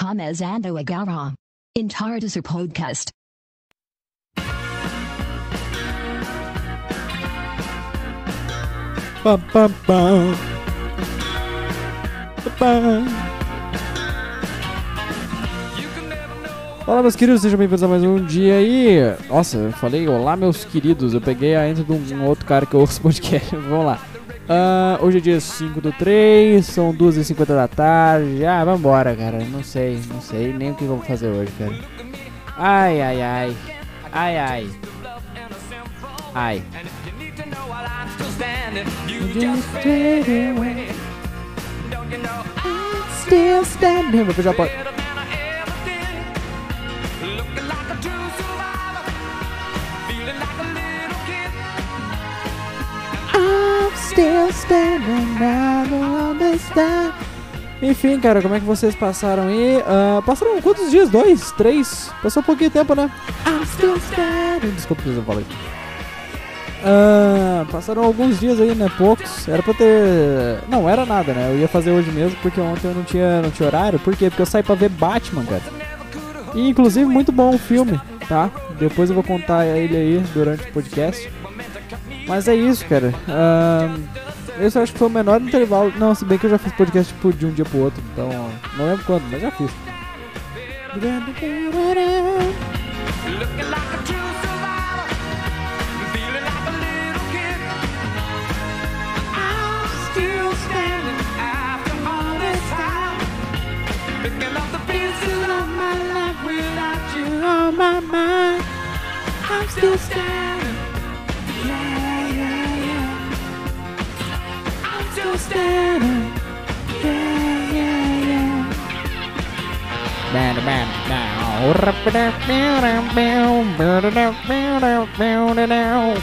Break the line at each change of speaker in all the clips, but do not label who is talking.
começando agora. Entardecer Podcast.
Pam, pam. Pam. Fala meus queridos, sejam bem-vindos a mais um dia aí. Nossa, eu falei olá meus queridos, eu peguei a intro de um outro cara que eu ouço podcast. Vamos lá. Ah, hoje é dia 5 do 3, são 2h50 da tarde. Ah, vambora, cara. Não sei, não sei nem o que vou fazer hoje, cara. Ai, ai, ai. Ai, ai. Ai. Still standing. Vou fechar a porta. I'm still standing out on this time. Enfim, cara, como é que vocês passaram aí? Ah, passaram quantos dias? Dois? Três? Passou um pouquinho de tempo, né? I'm still standing. Desculpa se eu falei. Ah, passaram alguns dias aí, né? Poucos. Era pra ter. Não, era nada, né? Eu ia fazer hoje mesmo porque ontem eu não tinha, não tinha horário. Por quê? Porque eu saí pra ver Batman, cara. E inclusive muito bom o filme, tá? Depois eu vou contar ele aí durante o podcast. Mas é isso, cara. Ah, esse eu acho que foi o menor intervalo. Não, se bem que eu já fiz podcast tipo, de um dia pro outro. Então, não lembro quando, mas já fiz. Still standing. banner. Yeah, yeah, yeah. Banner, banner, now.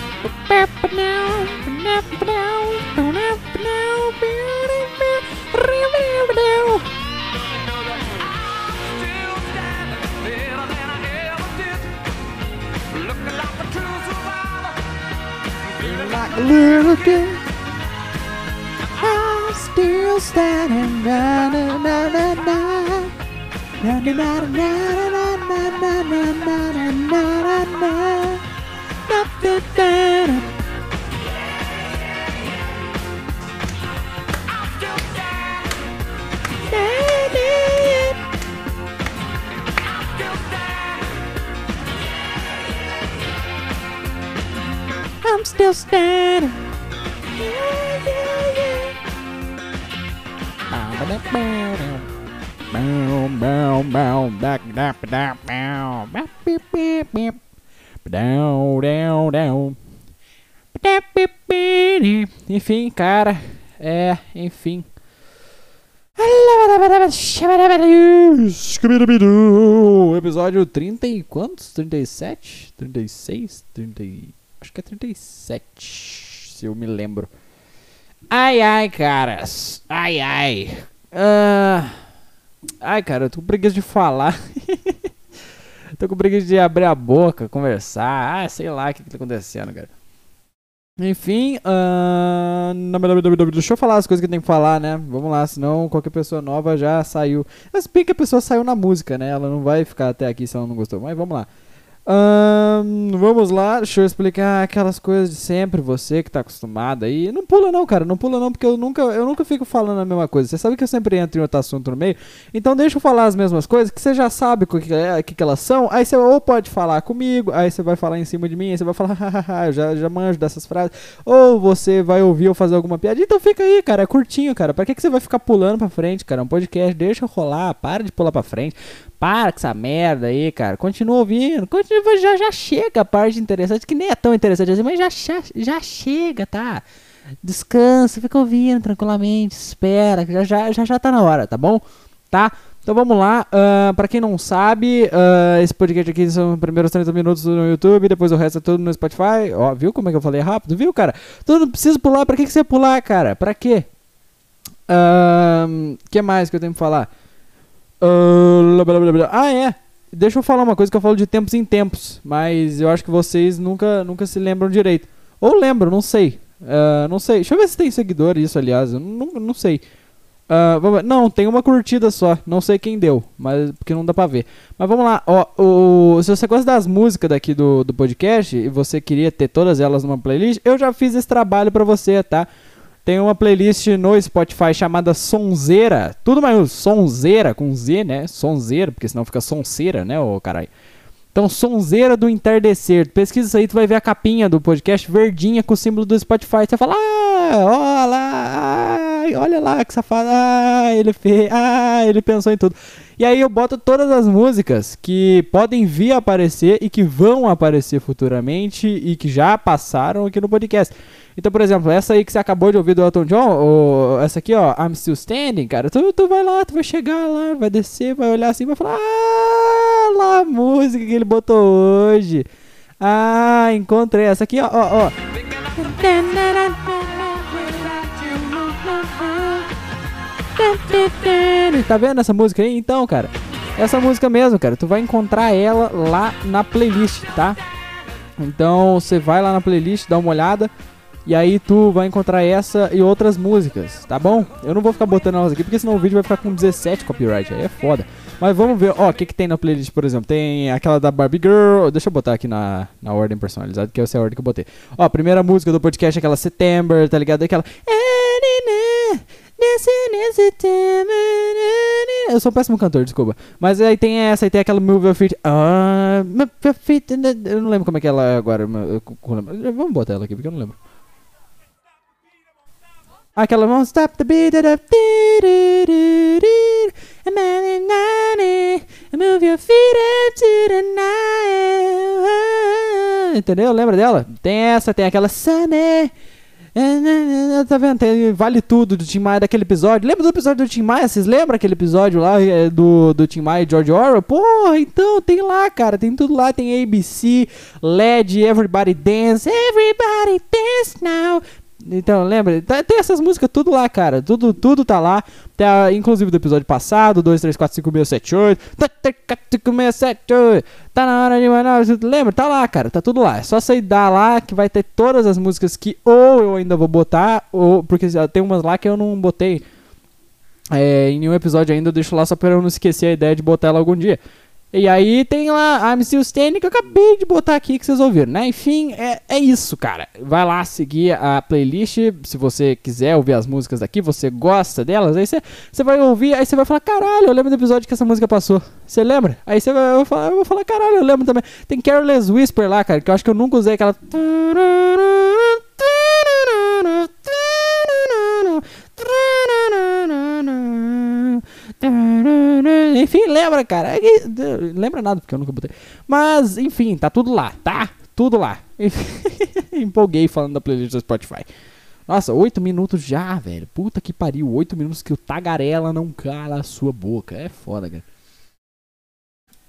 Like a little girl standing na na na na na na na na na na na na na na na round and round and round. Nothing better. I'm still standing. Enfim, cara, é, enfim. Episódio 30 e quantos? 37? 36? 30 e... Acho que é 37, se eu me lembro. Ai, ai, caras. Ai, ai. Ah, ai, cara, eu tô com preguiça de falar. tô com preguiça de abrir a boca, conversar. Ah, sei lá o que, que tá acontecendo, cara. Enfim, ah, deixa eu falar as coisas que tenho que falar, né? Vamos lá, senão qualquer pessoa nova já saiu. Mas bem que a pessoa saiu na música, né? Ela não vai ficar até aqui se ela não gostou. Mas vamos lá. Ahn, vamos lá, deixa eu explicar aquelas coisas de sempre, você que tá acostumado aí. Não pula não, cara, não pula não, porque eu nunca, eu nunca fico falando a mesma coisa. Você sabe que eu sempre entro em outro assunto no meio. Então deixa eu falar as mesmas coisas, que você já sabe o que, é, que, que elas são. Aí você ou pode falar comigo, aí você vai falar em cima de mim, aí você vai falar, hahaha, eu já, já manjo dessas frases. Ou você vai ouvir eu fazer alguma piada. Então fica aí, cara, é curtinho, cara. Pra que, que você vai ficar pulando pra frente, cara? É um podcast, deixa rolar, para de pular pra frente. Para com essa merda aí, cara. Continua ouvindo. Continua, já, já chega a parte interessante, que nem é tão interessante assim, mas já, já, já chega, tá? Descansa, fica ouvindo tranquilamente, espera, já, já, já, já tá na hora, tá bom? Tá? Então vamos lá. Uh, pra quem não sabe, uh, esse podcast aqui são os primeiros 30 minutos no YouTube, depois o resto é tudo no Spotify. Ó, viu como é que eu falei rápido? Viu, cara? Tu não precisa pular. Pra que, que você pular, cara? Pra quê? O que mais que eu tenho que falar? Ah, blá, blá, blá. Ah, é. Deixa eu falar uma coisa que eu falo de tempos em tempos, mas eu acho que vocês nunca, nunca se lembram direito. Ou lembram, não sei. Ah, não sei. Deixa eu ver se tem seguidor isso, aliás. Eu não, não sei. Ver. Não, tem uma curtida só. Não sei quem deu, mas porque não dá pra ver. Mas vamos lá. Ó, o, se você gosta das músicas daqui do, do podcast e você queria ter todas elas numa playlist, eu já fiz esse trabalho pra você, tá? Tem uma playlist no Spotify chamada Sonzeira. Tudo mais Sonzeira com Z, né? Sonzeira, porque senão fica Sonceira, né, ô caralho? Então, Sonzeira do Entardecer. Pesquisa isso aí, tu vai ver a capinha do podcast verdinha com o símbolo do Spotify. Você fala, ah, olha lá, ai, olha lá que safado, ah, ele fez, ah, ele pensou em tudo. E aí eu boto todas as músicas que podem vir a aparecer e que vão aparecer futuramente e que já passaram aqui no podcast. Então, por exemplo, essa aí que você acabou de ouvir do Elton John, essa aqui, ó, I'm Still Standing, cara, tu, tu vai lá, tu vai chegar lá, vai descer, vai olhar assim, vai falar, ah, lá a música que ele botou hoje. Ah, encontrei essa aqui, ó, ó, ó. Tá vendo essa música aí? Então, cara, essa música mesmo, cara, tu vai encontrar ela lá na playlist, tá? Então, você vai lá na playlist, dá uma olhada. E aí tu vai encontrar essa e outras músicas, tá bom? Eu não vou ficar botando elas aqui, porque senão o vídeo vai ficar com 17 copyright, aí é foda. Mas vamos ver, ó, o que que tem na playlist, por exemplo. Tem aquela da Barbie Girl, deixa eu botar aqui na, na ordem personalizada, que essa é a ordem que eu botei. Ó, a primeira música do podcast é aquela September, tá ligado? Aquela... Eu sou um péssimo cantor, desculpa. Mas aí tem essa, aí tem aquela Move Your Feet. Ah. Eu não lembro como é que ela é agora. Vamos botar ela aqui, porque eu não lembro. Aquela Won't Stop the Beat. Move your feet up the night. Entendeu? Lembra dela? Tem essa, tem aquela Sunny. Tá vendo? Vale Tudo do Tim Maia daquele episódio. Lembra do episódio do Tim Maia? Vocês lembram aquele episódio lá é, do, do Tim Maia e George Orwell? Porra, então tem lá, cara. Tem tudo lá. Tem ABC, LED, Everybody Dance. Everybody Dance Now. Então, lembra? Tá, tem essas músicas tudo lá, cara. Tudo, tudo tá lá. Tá, inclusive do episódio passado, 2, 3, 4, 5, 6, 7, 8. 6, 7, 8. Tá na hora de mandar. Lembra? Tá lá, cara. Tá tudo lá. É só você dar lá que vai ter todas as músicas que ou eu ainda vou botar, ou. Porque tem umas lá que eu não botei. É, em nenhum episódio ainda, eu deixo lá só pra eu não esquecer a ideia de botar ela algum dia. E aí tem lá I'm Still Standing que eu acabei de botar aqui que vocês ouviram, né? Enfim, é, é isso, cara. Vai lá seguir a playlist, se você quiser ouvir as músicas daqui, você gosta delas, aí você, vai ouvir, aí você vai falar, caralho, eu lembro do episódio que essa música passou. Você lembra? Aí você vai, eu, falar, eu vou falar, caralho, eu lembro também. Tem Careless Whisper lá, cara, que eu acho que eu nunca usei aquela... Enfim, lembra, cara. É lembra nada, porque eu nunca botei. Mas, enfim, tá tudo lá, tá? Tudo lá. Empolguei falando da playlist do Spotify. Nossa, 8 minutos já, velho. Puta que pariu. 8 minutos que o tagarela não cala a sua boca. É foda, cara.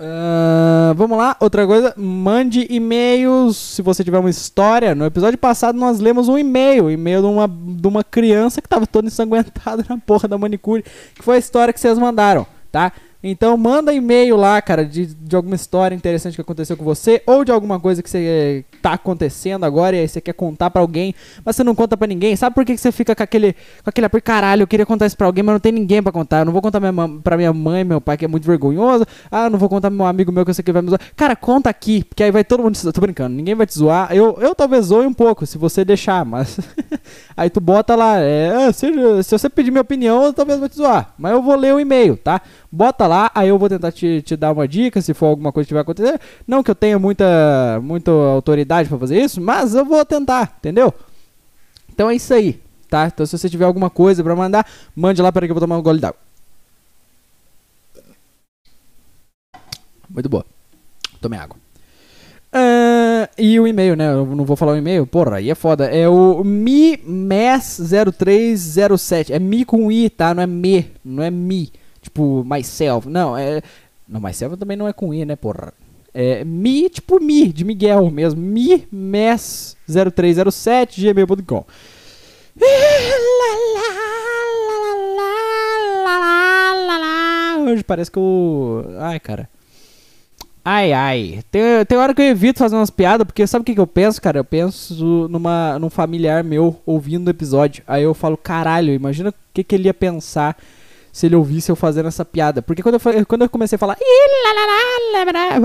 Uh, vamos lá, outra coisa, mande e-mails se você tiver uma história. No episódio passado nós lemos um e-mail, e-mail de uma, de uma criança que tava toda ensanguentada na porra da manicure, que foi a história que vocês mandaram, tá? Então manda e-mail lá, cara, de, de alguma história interessante que aconteceu com você ou de alguma coisa que você tá acontecendo agora e aí você quer contar para alguém, mas você não conta para ninguém. Sabe por que, que você fica com aquele com aquele por caralho, eu queria contar isso para alguém, mas não tem ninguém para contar. Eu não vou contar minha, pra minha mãe, meu pai que é muito vergonhoso. Ah, não vou contar meu amigo meu que eu sei que vai me zoar. Cara, conta aqui, porque aí vai todo mundo Tô brincando, ninguém vai te zoar. Eu, eu talvez zoe um pouco, se você deixar, mas aí tu bota lá, é, se, se você pedir minha opinião, eu talvez vou te zoar, mas eu vou ler o e-mail, tá? Bota lá, aí eu vou tentar te, te dar uma dica se for alguma coisa que vai acontecer. Não que eu tenha muita, muita autoridade para fazer isso, mas eu vou tentar, entendeu? Então é isso aí, tá? Então se você tiver alguma coisa para mandar, mande lá para que eu vou tomar um gole d'água. Muito boa. Tomei água. Uh, e o e-mail, né? Eu não vou falar o e-mail. Porra, aí é foda. É o MIMES0307. É Mi com I, tá? Não é Me. Não é Mi tipo myself. Não, é. Não, myself também não é com I, né, porra? É mi, tipo mi, de Miguel mesmo. Mi, mes 0307 gmail.com. Hoje parece que eu. Ai, cara. Ai, ai. Tem, tem hora que eu evito fazer umas piadas, porque sabe o que, que eu penso, cara? Eu penso numa, num familiar meu ouvindo o episódio. Aí eu falo, caralho, imagina o que, que ele ia pensar se ele ouvisse eu fazendo essa piada. Porque quando eu, quando eu comecei a falar,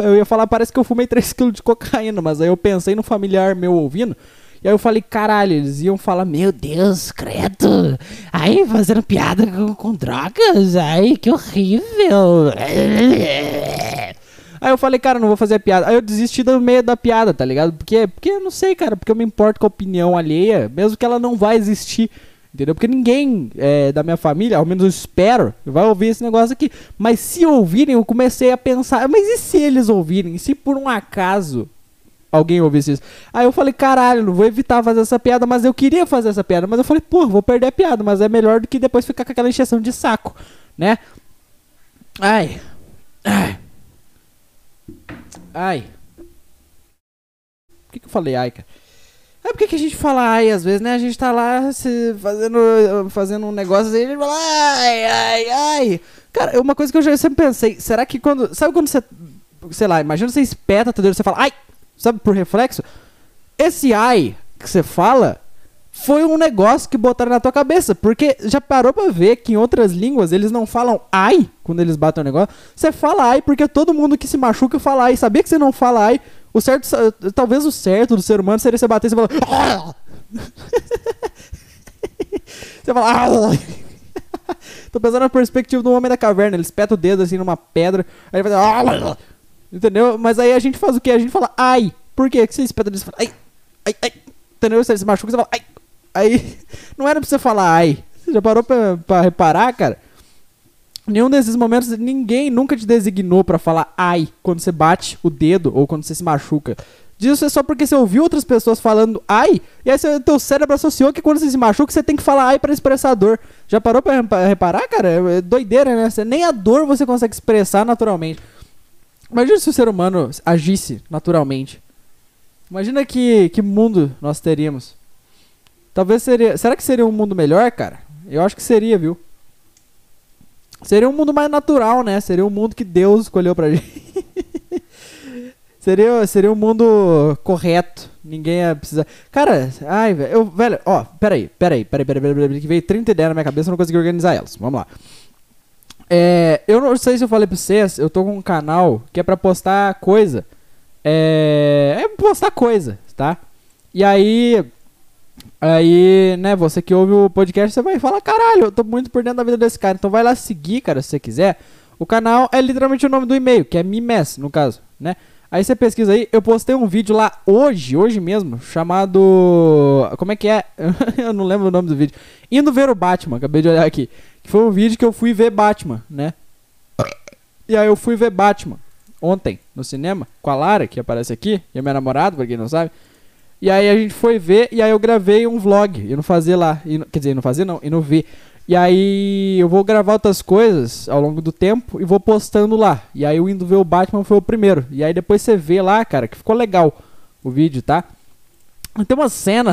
eu ia falar, parece que eu fumei 3kg de cocaína, mas aí eu pensei no familiar meu ouvindo. E aí eu falei, caralho, eles iam falar, meu Deus, credo. Ai, fazendo piada com, com drogas. Ai, que horrível. Aí eu falei, cara, não vou fazer a piada. Aí eu desisti do meio da piada, tá ligado? Porque, porque eu não sei, cara, porque eu me importo com a opinião alheia, mesmo que ela não vai existir. Entendeu? Porque ninguém é, da minha família, ao menos eu espero, vai ouvir esse negócio aqui. Mas se ouvirem, eu comecei a pensar, mas e se eles ouvirem? Se por um acaso alguém ouvisse isso? Aí eu falei, caralho, não vou evitar fazer essa piada, mas eu queria fazer essa piada. Mas eu falei, pô, vou perder a piada, mas é melhor do que depois ficar com aquela encheção de saco, né? Ai. Ai. Ai. Por que, que eu falei ai, cara? É porque que a gente fala ai às vezes, né? A gente tá lá se fazendo, fazendo um negócio e a gente fala ai, ai, ai. Cara, uma coisa que eu já sempre pensei, será que quando. Sabe quando você. Sei lá, imagina você espeta a você fala ai, sabe, por reflexo? Esse ai que você fala foi um negócio que botaram na tua cabeça. Porque já parou pra ver que em outras línguas eles não falam ai quando eles batem o negócio. Você fala ai porque todo mundo que se machuca fala ai. Sabia que você não fala ai? O certo, talvez o certo do ser humano seria você bater e você falar. Ah! você fala. Ah! Tô pensando na perspectiva do homem da caverna. Ele espeta o dedo assim numa pedra. Aí ele faz. Ah! Entendeu? Mas aí a gente faz o quê? A gente fala ai. Por quê? Que você espeta o dedo fala ai, ai, ai. Entendeu? Você se machuca, você fala ai. Aí. Não era pra você falar ai. Você já parou pra, pra reparar, cara? Nenhum desses momentos, ninguém nunca te designou para falar ai quando você bate o dedo ou quando você se machuca. Isso é só porque você ouviu outras pessoas falando ai, e aí seu teu cérebro associou que quando você se machuca você tem que falar ai para expressar a dor. Já parou pra reparar, cara? É doideira, né? Você, nem a dor você consegue expressar naturalmente. Imagina se o ser humano agisse naturalmente. Imagina que, que mundo nós teríamos. Talvez seria. Será que seria um mundo melhor, cara? Eu acho que seria, viu? Seria um mundo mais natural, né? Seria um mundo que Deus escolheu pra gente. seria, seria um mundo correto. Ninguém ia precisar. Cara, ai, velho. Eu, velho, ó, peraí, peraí, peraí, peraí, peraí, peraí, que veio 30 ideias na minha cabeça, eu não consegui organizar elas. Vamos lá. É, eu não sei se eu falei pra vocês, eu tô com um canal que é pra postar coisa. É. É postar coisa, tá? E aí, Aí, né, você que ouve o podcast, você vai falar, caralho, eu tô muito por dentro da vida desse cara. Então vai lá seguir, cara, se você quiser. O canal é literalmente o nome do e-mail, que é Mimes, no caso, né? Aí você pesquisa aí, eu postei um vídeo lá hoje, hoje mesmo, chamado. Como é que é? eu não lembro o nome do vídeo. Indo ver o Batman, acabei de olhar aqui. Que foi um vídeo que eu fui ver Batman, né? E aí eu fui ver Batman ontem no cinema com a Lara, que aparece aqui, e a minha namorada, pra quem não sabe. E aí a gente foi ver, e aí eu gravei um vlog. Eu não fazia lá. E, quer dizer, não fazia não, e não vi. E aí eu vou gravar outras coisas ao longo do tempo e vou postando lá. E aí o indo ver o Batman foi o primeiro. E aí depois você vê lá, cara, que ficou legal o vídeo, tá? Tem uma cena.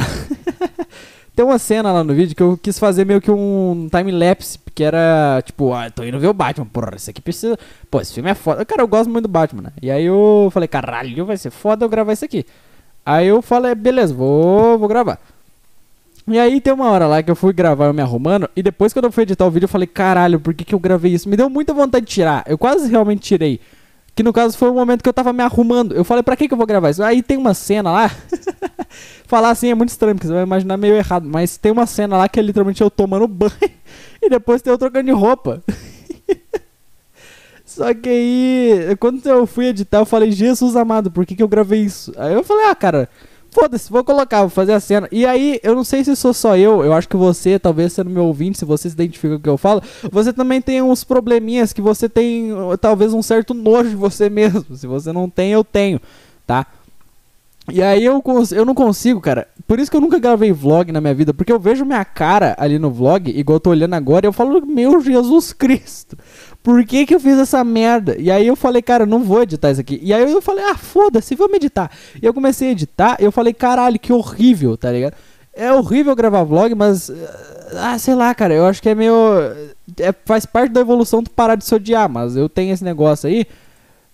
Tem uma cena lá no vídeo que eu quis fazer meio que um time-lapse, que era tipo, ah, tô indo ver o Batman, porra, isso aqui precisa. Pô, esse filme é foda. Cara, eu gosto muito do Batman, né? E aí eu falei, caralho, vai ser foda eu gravar isso aqui. Aí eu falei, beleza, vou, vou gravar. E aí tem uma hora lá que eu fui gravar eu me arrumando, e depois quando eu fui editar o vídeo eu falei, caralho, por que, que eu gravei isso? Me deu muita vontade de tirar. Eu quase realmente tirei. Que no caso foi o momento que eu tava me arrumando. Eu falei, pra que, que eu vou gravar isso? Aí tem uma cena lá. Falar assim é muito estranho, porque você vai imaginar meio errado. Mas tem uma cena lá que é literalmente eu tomando banho e depois tem eu trocando de roupa. Só que aí, quando eu fui editar, eu falei, Jesus amado, por que, que eu gravei isso? Aí eu falei, ah, cara, foda-se, vou colocar, vou fazer a cena. E aí, eu não sei se sou só eu, eu acho que você, talvez sendo meu ouvinte, se você se identifica com o que eu falo, você também tem uns probleminhas que você tem, talvez, um certo nojo de você mesmo. Se você não tem, eu tenho, tá? E aí eu, eu não consigo, cara. Por isso que eu nunca gravei vlog na minha vida. Porque eu vejo minha cara ali no vlog, igual eu tô olhando agora, e eu falo, meu Jesus Cristo por que, que eu fiz essa merda? E aí eu falei, cara, eu não vou editar isso aqui. E aí eu falei, ah, foda-se, vou editar. E eu comecei a editar, eu falei, caralho, que horrível, tá ligado? É horrível gravar vlog, mas. Ah, sei lá, cara, eu acho que é meio. É, faz parte da evolução tu parar de se odiar, mas eu tenho esse negócio aí.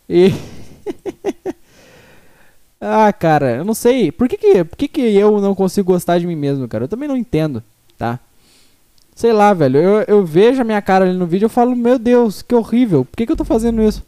E. ah, cara, eu não sei. Por que que, por que que eu não consigo gostar de mim mesmo, cara? Eu também não entendo, tá? Sei lá, velho. Eu, eu vejo a minha cara ali no vídeo e falo, meu Deus, que horrível. Por que que eu tô fazendo isso?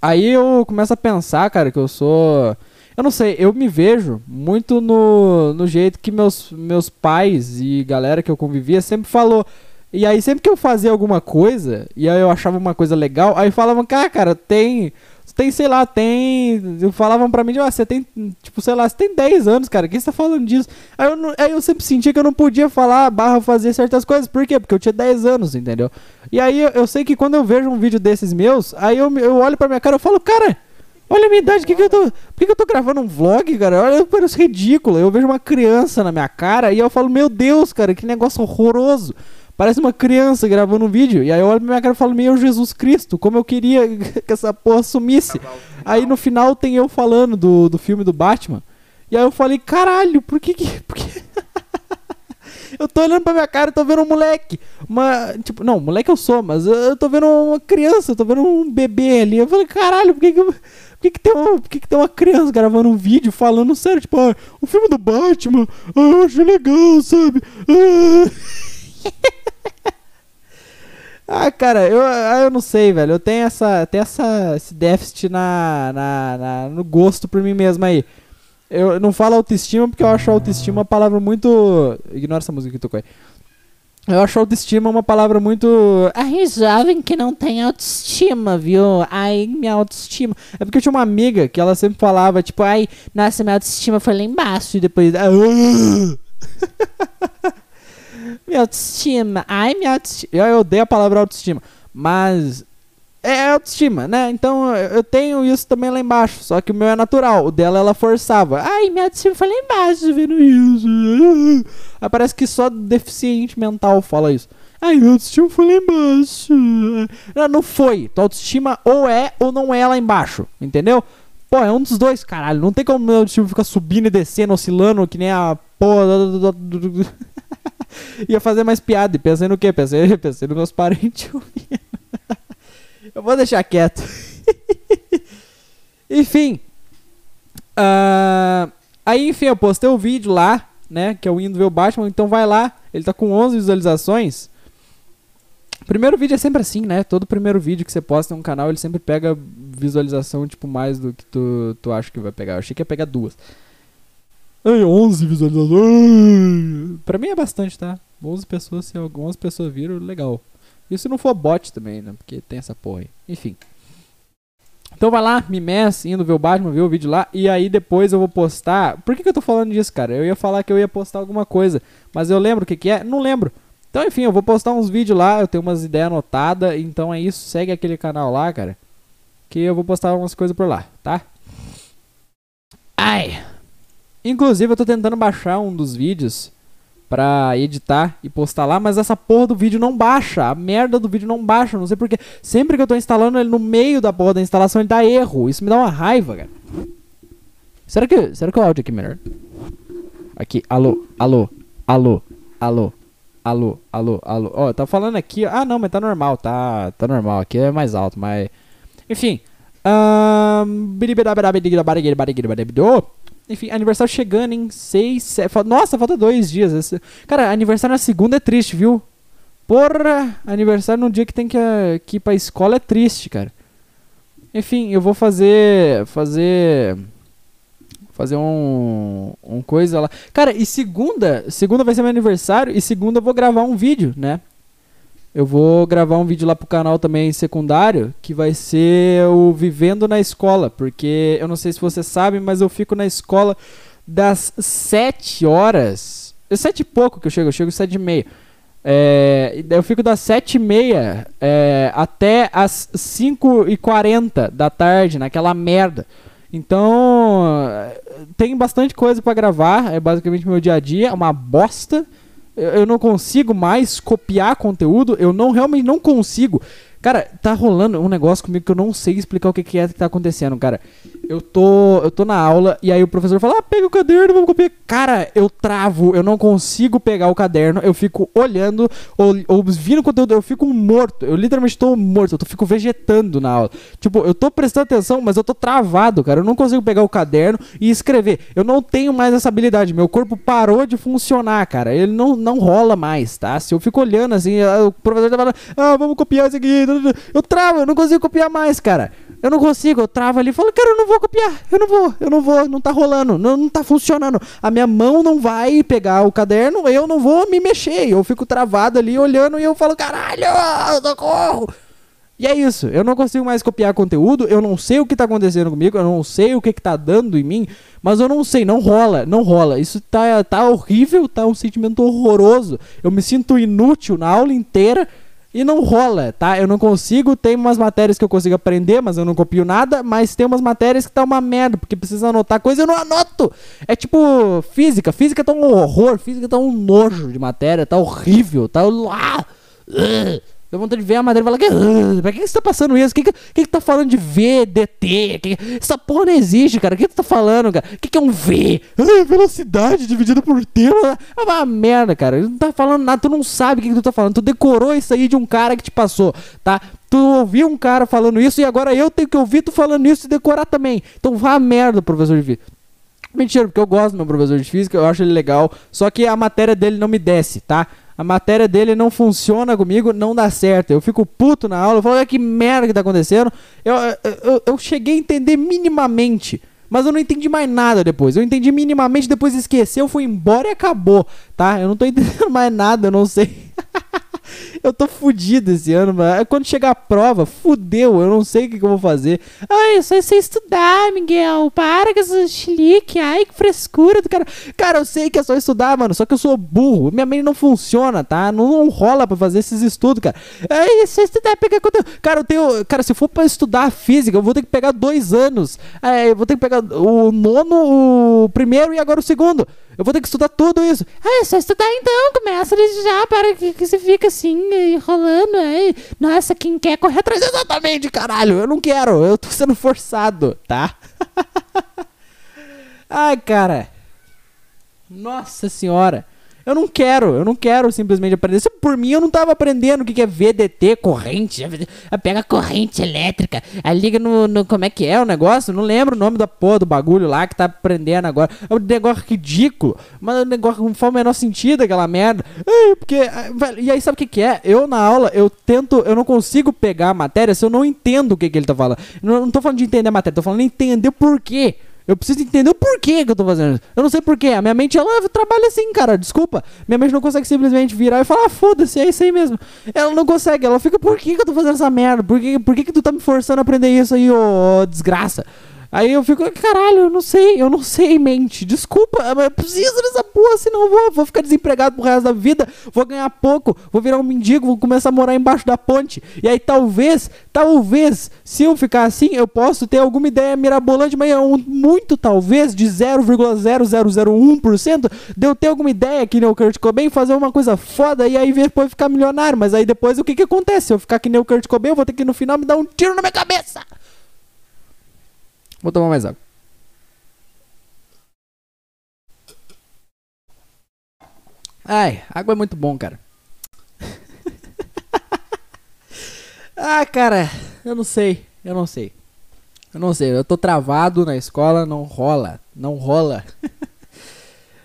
Aí eu começo a pensar, cara, que eu sou. Eu não sei, eu me vejo muito no, no jeito que meus, meus pais e galera que eu convivia sempre falou. E aí sempre que eu fazia alguma coisa, e aí eu achava uma coisa legal, aí falavam, cara, cara, tem. Tem, sei lá, tem. Falavam pra mim, ah, você tem, tipo, sei lá, você tem 10 anos, cara, quem você tá falando disso? Aí eu, aí eu sempre sentia que eu não podia falar, barra, fazer certas coisas. Por quê? Porque eu tinha 10 anos, entendeu? E aí eu, eu sei que quando eu vejo um vídeo desses meus, aí eu, eu olho pra minha cara e falo, cara, olha a minha idade, que que eu tô, por que, que eu tô gravando um vlog, cara? Olha, parece ridículo. Eu vejo uma criança na minha cara e eu falo, meu Deus, cara, que negócio horroroso. Parece uma criança gravando um vídeo. E aí eu olho pra minha cara e falo, meu Jesus Cristo, como eu queria que essa porra sumisse. Aí no final tem eu falando do, do filme do Batman. E aí eu falei, caralho, por que que. Por que... eu tô olhando pra minha cara e tô vendo um moleque. Uma. Tipo, não, moleque eu sou, mas eu tô vendo uma criança, eu tô vendo um bebê ali. Eu falei, caralho, por que que eu. Por que, que, tem uma, por que, que tem uma criança gravando um vídeo falando sério, tipo, ah, o filme do Batman, ah, eu acho legal, sabe? Ah. ah, cara, eu, ah, eu não sei, velho. Eu tenho essa, tenho essa, esse déficit na, na, na, no gosto por mim mesmo aí. Eu não falo autoestima porque eu acho autoestima uma palavra muito. Ignora essa música que tocou aí. Eu acho autoestima uma palavra muito. Ai, jovem que não tem autoestima, viu? Ai, minha autoestima. É porque eu tinha uma amiga que ela sempre falava, tipo, ai, nossa, minha autoestima foi lá embaixo e depois. Ah, minha autoestima. Ai, minha autoestima. Eu odeio a palavra autoestima. Mas. É autoestima, né? Então eu tenho isso também lá embaixo. Só que o meu é natural. O dela ela forçava. Ai, minha autoestima foi lá embaixo vendo isso. Aí parece que só deficiente mental fala isso. Ai, minha autoestima foi lá embaixo. Não, não foi. Tua autoestima ou é ou não é lá embaixo. Entendeu? Pô, é um dos dois, caralho. Não tem como meu autoestima ficar subindo e descendo, oscilando, que nem a porra. Ia fazer mais piada. E pensei no quê? Pensei, pensei nos meus parentes. Eu vou deixar quieto. enfim. Uh, aí, enfim, eu postei o um vídeo lá, né? Que é o indo ver o Batman. Então vai lá. Ele tá com 11 visualizações. Primeiro vídeo é sempre assim, né? Todo primeiro vídeo que você posta no canal, ele sempre pega visualização, tipo, mais do que tu, tu acha que vai pegar. Eu achei que ia pegar duas. Ai, 11 visualizações. Pra mim é bastante, tá? 11 pessoas, se algumas pessoas viram, legal. E se não for bot também, né? Porque tem essa porra aí. Enfim. Então vai lá, me mexe, indo ver o Batman, ver o vídeo lá. E aí depois eu vou postar. Por que, que eu tô falando disso, cara? Eu ia falar que eu ia postar alguma coisa. Mas eu lembro o que, que é? Não lembro. Então, enfim, eu vou postar uns vídeos lá. Eu tenho umas ideias anotadas. Então é isso. Segue aquele canal lá, cara. Que eu vou postar algumas coisas por lá, tá? Ai. Inclusive, eu tô tentando baixar um dos vídeos pra editar e postar lá, mas essa porra do vídeo não baixa. A merda do vídeo não baixa, não sei porquê. Sempre que eu tô instalando ele no meio da porra da instalação, ele dá erro. Isso me dá uma raiva, cara. Será que, será que o áudio aqui é melhor? Aqui, alô, alô, alô, alô, alô, alô, alô. Ó, oh, tá falando aqui. Ah, não, mas tá normal, tá, tá normal. Aqui é mais alto, mas. Enfim. Um... Enfim, aniversário chegando em 6, 7. Nossa, falta dois dias. Cara, aniversário na segunda é triste, viu? Porra! Aniversário no dia que tem que, que ir pra escola é triste, cara. Enfim, eu vou fazer. Fazer. Fazer um. Um coisa lá. Cara, e segunda. Segunda vai ser meu aniversário. E segunda eu vou gravar um vídeo, né? Eu vou gravar um vídeo lá pro canal também secundário, que vai ser o Vivendo na Escola, porque eu não sei se você sabe, mas eu fico na escola das 7 horas. É 7 e pouco que eu chego, eu chego às 7 e meia. É, eu fico das 7 e meia é, até as 5 e 40 da tarde, naquela merda. Então, tem bastante coisa para gravar, é basicamente meu dia a dia, é uma bosta eu não consigo mais copiar conteúdo, eu não realmente não consigo Cara, tá rolando um negócio comigo que eu não sei explicar o que, que é que tá acontecendo, cara. Eu tô, eu tô na aula e aí o professor fala: ah, pega o caderno, vamos copiar. Cara, eu travo, eu não consigo pegar o caderno, eu fico olhando ou, ou vindo conteúdo, eu fico morto. Eu literalmente tô morto, eu tô, fico vegetando na aula. Tipo, eu tô prestando atenção, mas eu tô travado, cara. Eu não consigo pegar o caderno e escrever. Eu não tenho mais essa habilidade. Meu corpo parou de funcionar, cara. Ele não, não rola mais, tá? Se eu fico olhando assim, o professor tá falando: ah, vamos copiar isso aqui. Eu travo, eu não consigo copiar mais, cara. Eu não consigo, eu travo ali falo, cara, eu não vou copiar, eu não vou, eu não vou, não tá rolando, não, não tá funcionando. A minha mão não vai pegar o caderno, eu não vou me mexer. Eu fico travado ali olhando e eu falo, caralho, socorro. E é isso, eu não consigo mais copiar conteúdo, eu não sei o que tá acontecendo comigo, eu não sei o que, que tá dando em mim, mas eu não sei, não rola, não rola. Isso tá, tá horrível, tá um sentimento horroroso. Eu me sinto inútil na aula inteira e não rola, tá? Eu não consigo. Tem umas matérias que eu consigo aprender, mas eu não copio nada. Mas tem umas matérias que tá uma merda, porque precisa anotar coisa e eu não anoto. É tipo física. Física tá um horror. Física tá um nojo de matéria. Tá horrível. Tá. Ah, uh. Dá vontade de ver a madeira e falar: que, pra que, você tá passando isso? O que, que, que, que tá falando de VDT? Que, essa porra não existe, cara. O que, tu tá falando, cara? O que, que é um V? Ah, velocidade dividida por tempo. É uma merda, cara. Não tá falando nada, tu não sabe o que, que tu tá falando. Tu decorou isso aí de um cara que te passou, tá? Tu ouviu um cara falando isso e agora eu tenho que ouvir tu falando isso e decorar também. Então vá merda, professor de física. Mentira, porque eu gosto do meu professor de física, eu acho ele legal. Só que a matéria dele não me desce, tá? A matéria dele não funciona comigo, não dá certo. Eu fico puto na aula, eu falo, que merda que tá acontecendo. Eu, eu, eu cheguei a entender minimamente, mas eu não entendi mais nada depois. Eu entendi minimamente, depois esqueceu, fui embora e acabou, tá? Eu não tô entendendo mais nada, eu não sei. eu tô fudido esse ano, mano. Quando chegar a prova, fudeu, eu não sei o que, que eu vou fazer. Ai, só sei estudar, Miguel. Para com essa chilique. Ai, que frescura do cara. Cara, eu sei que é só estudar, mano. Só que eu sou burro. Minha mente não funciona, tá? Não, não rola pra fazer esses estudos, cara. Ai, só estudar, pegar conteúdo. Cara, eu tenho. Cara, se for pra estudar física, eu vou ter que pegar dois anos. É, eu vou ter que pegar o nono, o primeiro e agora o segundo. Eu vou ter que estudar tudo isso. Ah, é só estudar então, começa já, para que, que você fica assim, enrolando. Aí. Nossa, quem quer correr atrás exatamente, caralho. Eu não quero, eu tô sendo forçado, tá? Ai, cara. Nossa senhora. Eu não quero, eu não quero simplesmente aprender. Se por mim eu não tava aprendendo o que, que é VDT, corrente. Pega corrente elétrica, aí liga no, no, Como é que é o negócio? Não lembro o nome da porra do bagulho lá que tá aprendendo agora. É um negócio ridículo, mas é um negócio não faz o menor sentido aquela merda. porque. E aí sabe o que, que é? Eu na aula, eu tento. Eu não consigo pegar a matéria se eu não entendo o que, que ele tá falando. Não, não tô falando de entender a matéria, tô falando de entender por quê. Eu preciso entender o porquê que eu tô fazendo isso. Eu não sei porquê. A minha mente, ela trabalha assim, cara. Desculpa. Minha mente não consegue simplesmente virar e falar, ah, foda-se, é isso aí mesmo. Ela não consegue. Ela fica, por que, que eu tô fazendo essa merda? Por que, por que, que tu tá me forçando a aprender isso aí, ô desgraça? Aí eu fico, caralho, eu não sei, eu não sei, mente. Desculpa, mas eu preciso dessa porra, senão eu vou, vou ficar desempregado pro resto da vida, vou ganhar pouco, vou virar um mendigo, vou começar a morar embaixo da ponte. E aí talvez, talvez, se eu ficar assim, eu posso ter alguma ideia mirabolante, mas é um, muito talvez, de 0,0001% de eu ter alguma ideia que nem o Kurt Cobain, fazer uma coisa foda e aí depois ficar milionário. Mas aí depois o que que acontece? Se eu ficar que nem o Kurt Cobain, eu vou ter que no final me dar um tiro na minha cabeça. Vou tomar mais água. Ai, água é muito bom, cara. ah, cara, eu não sei, eu não sei. Eu não sei, eu tô travado na escola, não rola, não rola.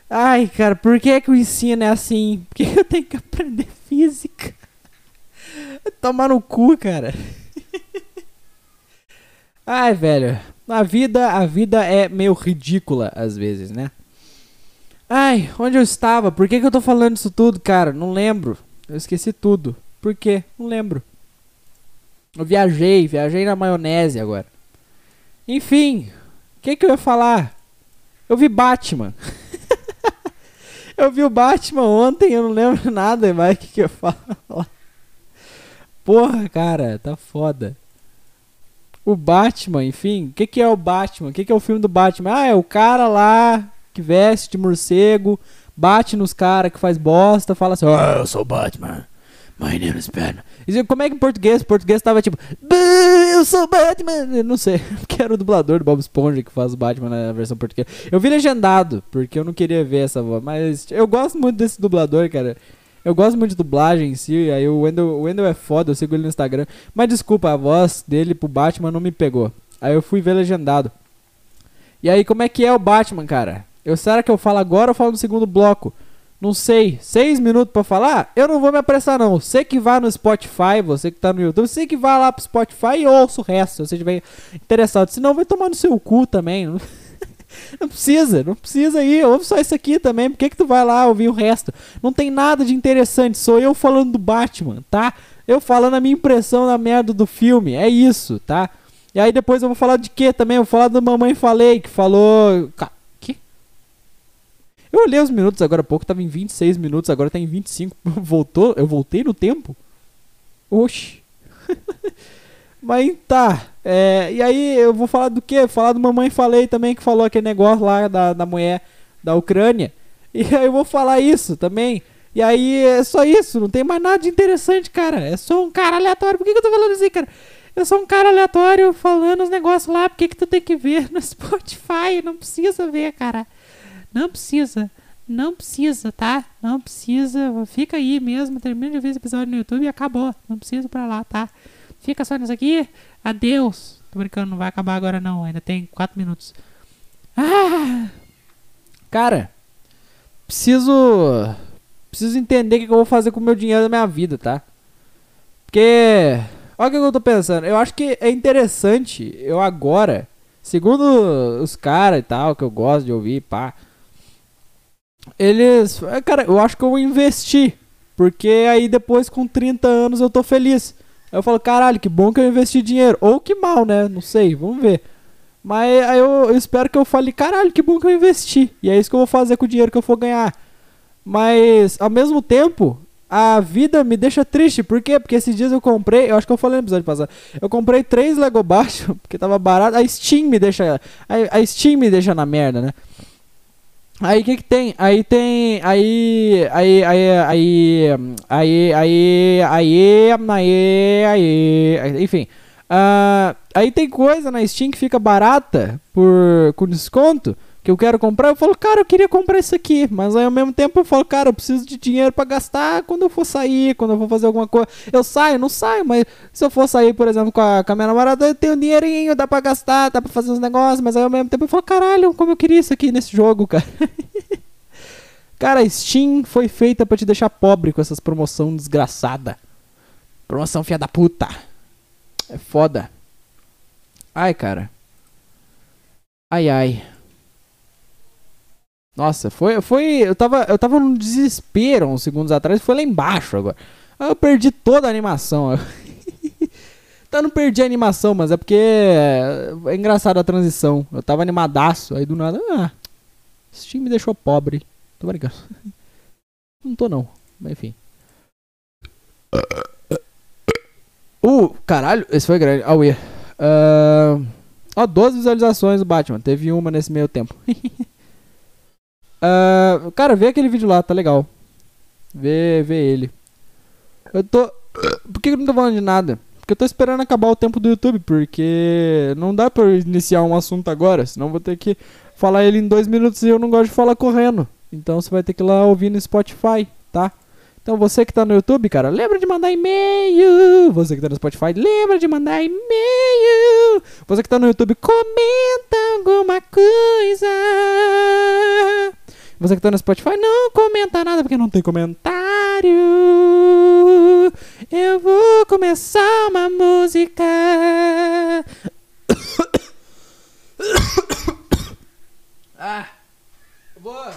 Ai, cara, por que que o ensino é assim? Por que eu tenho que aprender física? Tomar no cu, cara. Ai, velho. A vida, a vida é meio ridícula às vezes, né? Ai, onde eu estava? Por que, que eu tô falando isso tudo, cara? Não lembro. Eu esqueci tudo. Por quê? Não lembro. Eu viajei, viajei na maionese agora. Enfim, o que, que eu ia falar? Eu vi Batman. eu vi o Batman ontem, eu não lembro nada mais o que, que eu falo. Porra, cara, tá foda o Batman, enfim. O que, que é o Batman? O que, que é o filme do Batman? Ah, é o cara lá que veste de morcego, bate nos caras que faz bosta, fala assim: Oh, eu sou o Batman. My name is Batman. E como é que em português? Em português tava tipo, "Bã, eu sou Batman. Eu não sei, porque era o dublador do Bob Esponja que faz o Batman na versão portuguesa. Eu vi legendado, porque eu não queria ver essa voz. Mas eu gosto muito desse dublador, cara. Eu gosto muito de dublagem em si. Aí o Wendell, o Wendell é foda, eu sigo ele no Instagram. Mas desculpa, a voz dele pro Batman não me pegou. Aí eu fui ver legendado. E aí, como é que é o Batman, cara? Eu, será que eu falo agora ou falo no segundo bloco? Não sei. Seis minutos pra falar? Eu não vou me apressar, não. Você que vai no Spotify, você que tá no YouTube, você que vai lá pro Spotify e ouça o resto, se você estiver interessado. Senão vai tomar no seu cu também. Não, precisa, não precisa ir. Ouve só isso aqui também. Por que, que tu vai lá ouvir o resto? Não tem nada de interessante. Sou eu falando do Batman, tá? Eu falando a minha impressão da merda do filme. É isso, tá? E aí depois eu vou falar de quê também? Eu vou falar do Mamãe Falei, que falou. Que? Eu olhei os minutos agora há pouco, tava em 26 minutos, agora tá em 25. Voltou? Eu voltei no tempo? Oxi. Mas tá. É, e aí eu vou falar do quê? Falar do Mamãe Falei também, que falou aquele negócio lá da, da mulher da Ucrânia. E aí eu vou falar isso também. E aí é só isso, não tem mais nada de interessante, cara. É só um cara aleatório. Por que, que eu tô falando assim, cara? Eu sou um cara aleatório falando os negócios lá. Por que, que tu tem que ver no Spotify? Não precisa ver, cara. Não precisa. Não precisa, tá? Não precisa. Fica aí mesmo. Termina de ver esse episódio no YouTube e acabou. Não precisa ir pra lá, tá? Fica só nisso aqui. Adeus. Tô brincando, não vai acabar agora não. Ainda tem 4 minutos. Ah! Cara, preciso. Preciso entender o que que eu vou fazer com o meu dinheiro da minha vida, tá? Porque. Olha o que eu tô pensando. Eu acho que é interessante eu agora, segundo os caras e tal, que eu gosto de ouvir, pá. Eles. Cara, eu acho que eu vou investir. Porque aí depois, com 30 anos, eu tô feliz. Eu falo, caralho, que bom que eu investi dinheiro. Ou que mal, né? Não sei, vamos ver. Mas aí eu, espero que eu fale, caralho, que bom que eu investi. E é isso que eu vou fazer com o dinheiro que eu for ganhar. Mas, ao mesmo tempo, a vida me deixa triste. Por quê? Porque esses dias eu comprei, eu acho que eu falei no episódio passado. Eu comprei três Lego baixo, porque tava barato. A Steam me deixa. A Steam me deixa na merda, né? Aí o que que tem? Aí tem. Aí. Aí. Aí. Aí. Aí. Aí. Aí. Aí. aí enfim. Ah, aí tem coisa na Steam que fica barata por com desconto que eu quero comprar. Eu falo, cara, eu queria comprar isso aqui. Mas aí ao mesmo tempo eu falo, cara, eu preciso de dinheiro pra gastar quando eu for sair, quando eu for fazer alguma coisa. Eu saio, não saio, mas se eu for sair, por exemplo, com a, com a minha namorada, eu tenho um dinheirinho, dá pra gastar, dá pra fazer uns negócios. Mas aí ao mesmo tempo eu falo, caralho, como eu queria isso aqui nesse jogo, cara. Cara, Steam foi feita pra te deixar pobre com essas promoção desgraçada. Promoção filha da puta. É foda. Ai, cara. Ai, ai. Nossa, foi, foi, eu tava, eu tava num desespero uns segundos atrás, foi lá embaixo agora. Aí eu perdi toda a animação. eu não perdi a animação, mas é porque é, engraçado a transição. Eu tava animadaço, aí do nada, ah, Steam me deixou pobre. Tô brincando. Não tô não, mas enfim. Uh, caralho, esse foi grande. Ah, ué. Ah, Ó, 12 visualizações do Batman. Teve uma nesse meio tempo. Ah, cara, vê aquele vídeo lá, tá legal. Vê, vê ele. Eu tô. Por que eu não tô falando de nada? Porque eu tô esperando acabar o tempo do YouTube, porque não dá pra eu iniciar um assunto agora, senão vou ter que falar ele em dois minutos e eu não gosto de falar correndo. Então você vai ter que ir lá ouvir no Spotify, tá? Então você que tá no YouTube, cara, lembra de mandar e-mail. Você que tá no Spotify, lembra de mandar e-mail. Você que tá no YouTube, comenta alguma coisa. Você que tá no Spotify, não comenta nada porque não tem comentário. Eu vou começar uma música. ah, eu vou.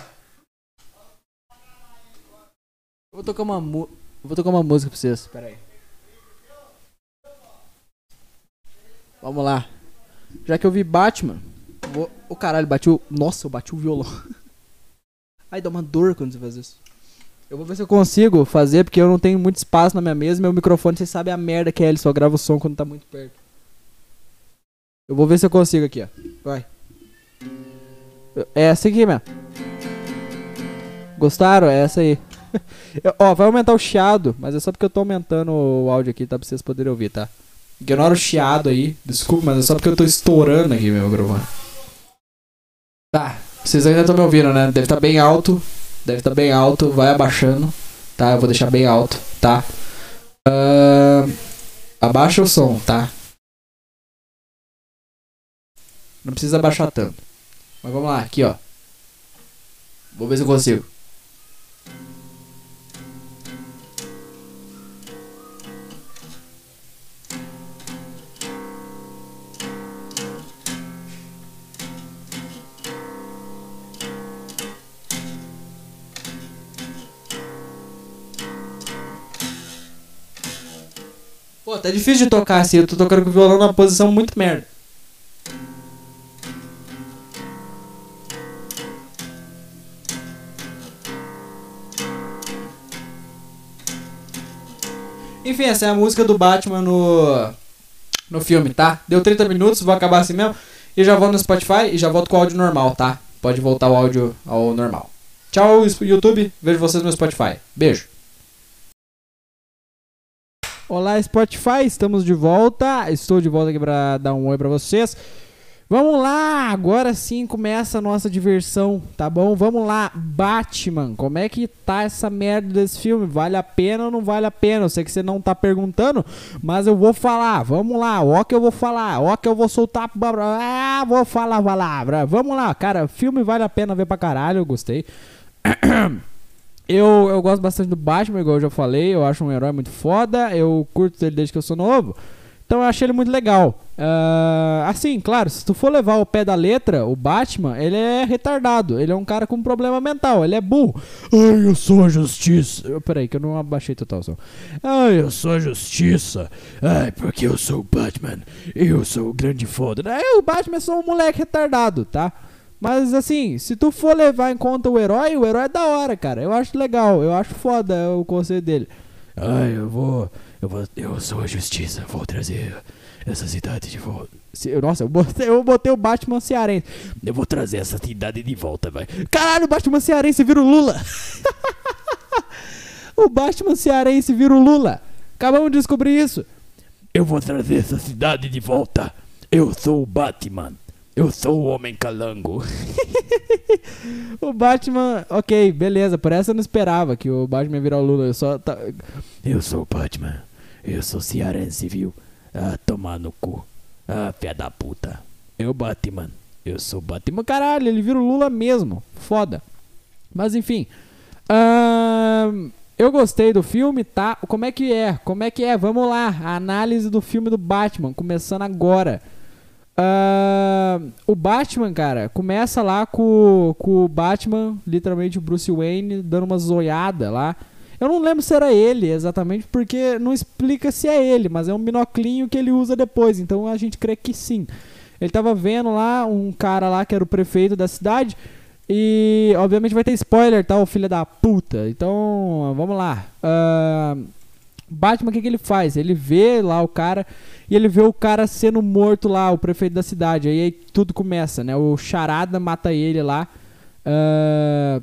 Tocar uma Vou tocar uma música pra vocês. Pera aí. Vamos lá. Já que eu vi Batman, vou. O caralho, bati o. Nossa, eu bati o violão. Ai, dá uma dor quando você faz isso. Eu vou ver se eu consigo fazer, porque eu não tenho muito espaço na minha mesa. Meu microfone, vocês sabem a merda que é, ele só grava o som quando tá muito perto. Eu vou ver se eu consigo aqui, ó. Vai. É essa aqui mesmo. Gostaram? É essa aí. Eu- ó, vai aumentar o chiado, mas é só porque eu tô aumentando o áudio aqui, tá? Pra vocês poderem ouvir, tá? Ignora o chiado aí. Desculpa, mas é só porque eu tô estourando aqui meu microfone. Tá, vocês ainda estão me ouvindo, né? Deve estar bem alto. Deve estar bem alto, vai abaixando. Tá, eu vou deixar bem alto, tá? Ahn, abaixa o som, tá? Não precisa abaixar tanto. Mas vamos lá, aqui ó. Vou ver se eu consigo. Pô, tá difícil de tocar assim, eu tô tocando com o violão numa posição muito merda. Enfim, essa é a música do Batman no, no filme, tá? Deu 30 minutos, vou acabar assim mesmo. E já vou no Spotify e já volto com o áudio normal, tá? Pode voltar o áudio ao normal. Tchau, YouTube. Vejo vocês no Spotify. Beijo. Olá, Spotify, estamos de volta. Estou de volta aqui para dar um oi para vocês. Vamos lá, agora sim começa a nossa diversão, tá bom? Vamos lá, Batman, como é que tá essa merda desse filme? Vale a pena ou não vale a pena? Eu sei que você não tá perguntando, mas eu vou falar. Vamos lá, ó que eu vou falar, ó que eu vou soltar. Ah, vou falar a palavra. Vamos lá, cara, filme vale a pena ver pra caralho, eu gostei. Eu, eu gosto bastante do Batman, igual eu já falei. Eu acho um herói muito foda. Eu curto ele desde que eu sou novo. Então eu achei ele muito legal. Ah, assim, claro, se tu for levar o pé da letra, o Batman, ele é retardado. Ele é um cara com problema mental. Ele é burro. Ai, eu sou a justiça. Eu, peraí, que eu não abaixei total som. Ai, eu sou a justiça. Ai, porque eu sou o Batman. Eu sou o grande foda. Ai, o Batman é só um moleque retardado, tá? Mas assim, se tu for levar em conta o herói, o herói é da hora, cara. Eu acho legal, eu acho foda o conceito dele. Ai, eu vou. Eu vou. Eu sou a justiça, vou trazer essa cidade de volta. Nossa, eu botei, eu botei o Batman cearense. Eu vou trazer essa cidade de volta, vai. Caralho, o Batman cearense vira o Lula. o Batman cearense vira o Lula. Acabamos de descobrir isso. Eu vou trazer essa cidade de volta. Eu sou o Batman. Eu sou o Homem Calango. o Batman, ok, beleza. Por essa eu não esperava que o Batman ia virar o Lula. Eu só. tá- Eu sou o Batman. Eu sou cearense, viu? Ah, tomar no cu. Ah, fé da puta. Eu, Batman. Eu sou o Batman. Caralho, ele vira o Lula mesmo. Foda. Mas enfim. Ahn, eu gostei do filme, tá? Como é que é? Como é que é? Vamos lá. A análise do filme do Batman, começando agora. Ahn, o Batman, cara, começa lá com, com o Batman, literalmente o Bruce Wayne, dando uma zoiada lá. Eu não lembro se era ele exatamente, porque não explica se é ele, mas é um binoclinho que ele usa depois, então a gente crê que sim. Ele tava vendo lá um cara lá que era o prefeito da cidade. E obviamente vai ter spoiler, tá? O filho da puta. Então, vamos lá. Ahn, Batman, o que, que ele faz? Ele vê lá o cara e ele vê o cara sendo morto lá, o prefeito da cidade. Aí, aí tudo começa, né? O Charada mata ele lá. Ah,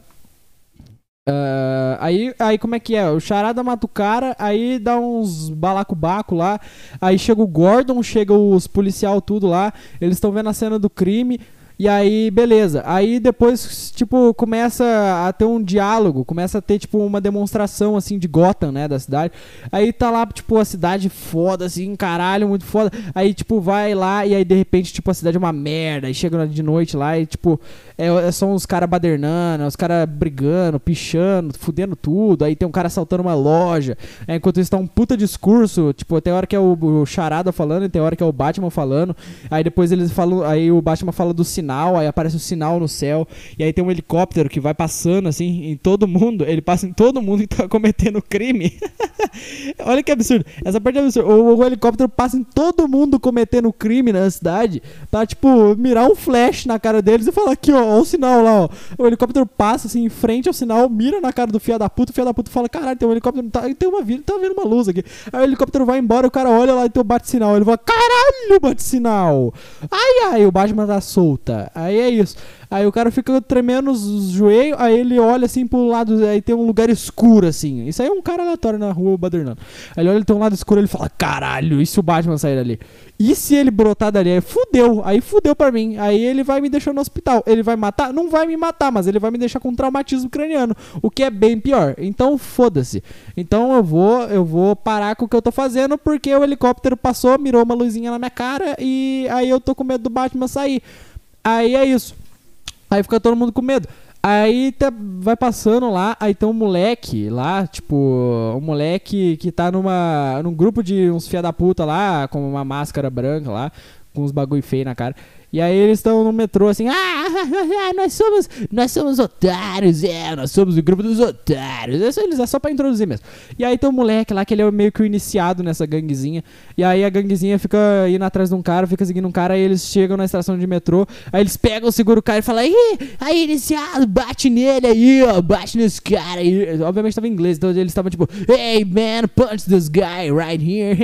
ah, aí, aí como é que é? O Charada mata o cara, aí dá uns balacobaco lá. Aí chega o Gordon, chega os policial tudo lá. Eles estão vendo a cena do crime. E aí, beleza. Aí depois, tipo, começa a ter um diálogo, começa a ter, tipo, uma demonstração, assim, de Gotham, né, da cidade. Aí tá lá, tipo, a cidade foda, assim, caralho, muito foda. Aí, tipo, vai lá e aí, de repente, tipo, a cidade é uma merda. Aí chega de noite lá e, tipo, é, é- são os caras badernando, os caras brigando, pichando, fudendo tudo. Aí tem um cara assaltando uma loja. É, enquanto isso tá um puta discurso, tipo, tem hora que é o, o Charada falando e tem hora que é o Batman falando. Aí depois eles falam, aí o Batman fala do sinal, aí aparece o sinal no céu, e aí tem um helicóptero que vai passando assim em todo mundo, ele passa em todo mundo que tá cometendo crime. Olha que absurdo. Essa parte é absurda. O, o helicóptero passa em todo mundo cometendo crime na cidade, pra tipo mirar um flash na cara deles e falar aqui, ó, ó o sinal lá, ó. O helicóptero passa assim em frente ao sinal, mira na cara do filho da puta, o filho da puta fala: "Caralho, tem um helicóptero, tá, tem uma vida, tá vendo uma luz aqui". Aí o helicóptero vai embora, o cara olha lá e tem o bate-sinal, ele fala: "Caralho, bate-sinal". Ai ai, o Batman tá solta. Aí é isso. Aí o cara fica tremendo os joelhos, aí ele olha assim pro lado, aí tem um lugar escuro assim. Isso aí é um cara aleatório na rua badernando. Aí ele olha, tem um lado escuro, ele fala: "Caralho, e se o Batman sair dali?" E se ele brotar dali? Aí fudeu, aí fudeu pra mim. Aí ele vai me deixar no hospital. Ele vai matar? Não vai me matar, mas ele vai me deixar com traumatismo craniano, o que é bem pior. Então foda-se. Então eu vou, eu vou parar com o que eu tô fazendo porque o helicóptero passou, mirou uma luzinha na minha cara e aí eu tô com medo do Batman sair. Aí é isso. Aí fica todo mundo com medo. Aí tá, vai passando lá, aí tem um moleque lá, tipo, um moleque que tá numa, num grupo de uns fia da puta lá, com uma máscara branca lá, com uns bagulho feio na cara. E aí eles estão no metrô assim, ah, nós somos, nós somos otários, é, nós somos o grupo dos otários. É só, eles, é só pra introduzir mesmo. E aí tem um moleque lá que ele é meio que o iniciado nessa ganguezinha. E aí a ganguezinha fica indo atrás de um cara, fica seguindo um cara, aí eles chegam na estação de metrô, aí eles pegam, seguram o cara e falam, ih, aí iniciado, bate nele aí, ó, bate nesse cara aí. Obviamente tava em inglês, então eles estavam tipo, hey man, punch this guy right here,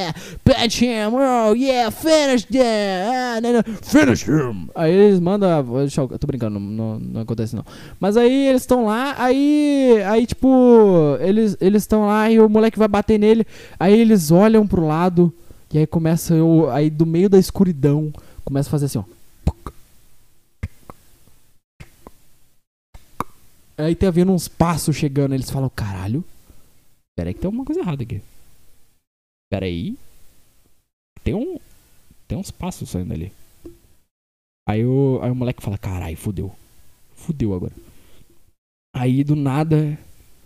punch him, oh yeah, finish them, ah, não, não. Finish him! Aí eles mandam. Deixa eu, tô brincando, não, não acontece não. Mas aí eles estão lá, aí. Aí, tipo, eles estão lá e o moleque vai bater nele. Aí eles olham pro lado. E aí começa. Eu, aí do meio da escuridão, começa a fazer assim, ó. Aí tá vendo uns passos chegando. Eles falam, caralho. Pera aí que tem alguma coisa errada aqui. Pera aí. Tem um. Tem uns passos saindo ali. Aí o, aí o moleque fala, carai, fudeu. Fudeu agora. Aí do nada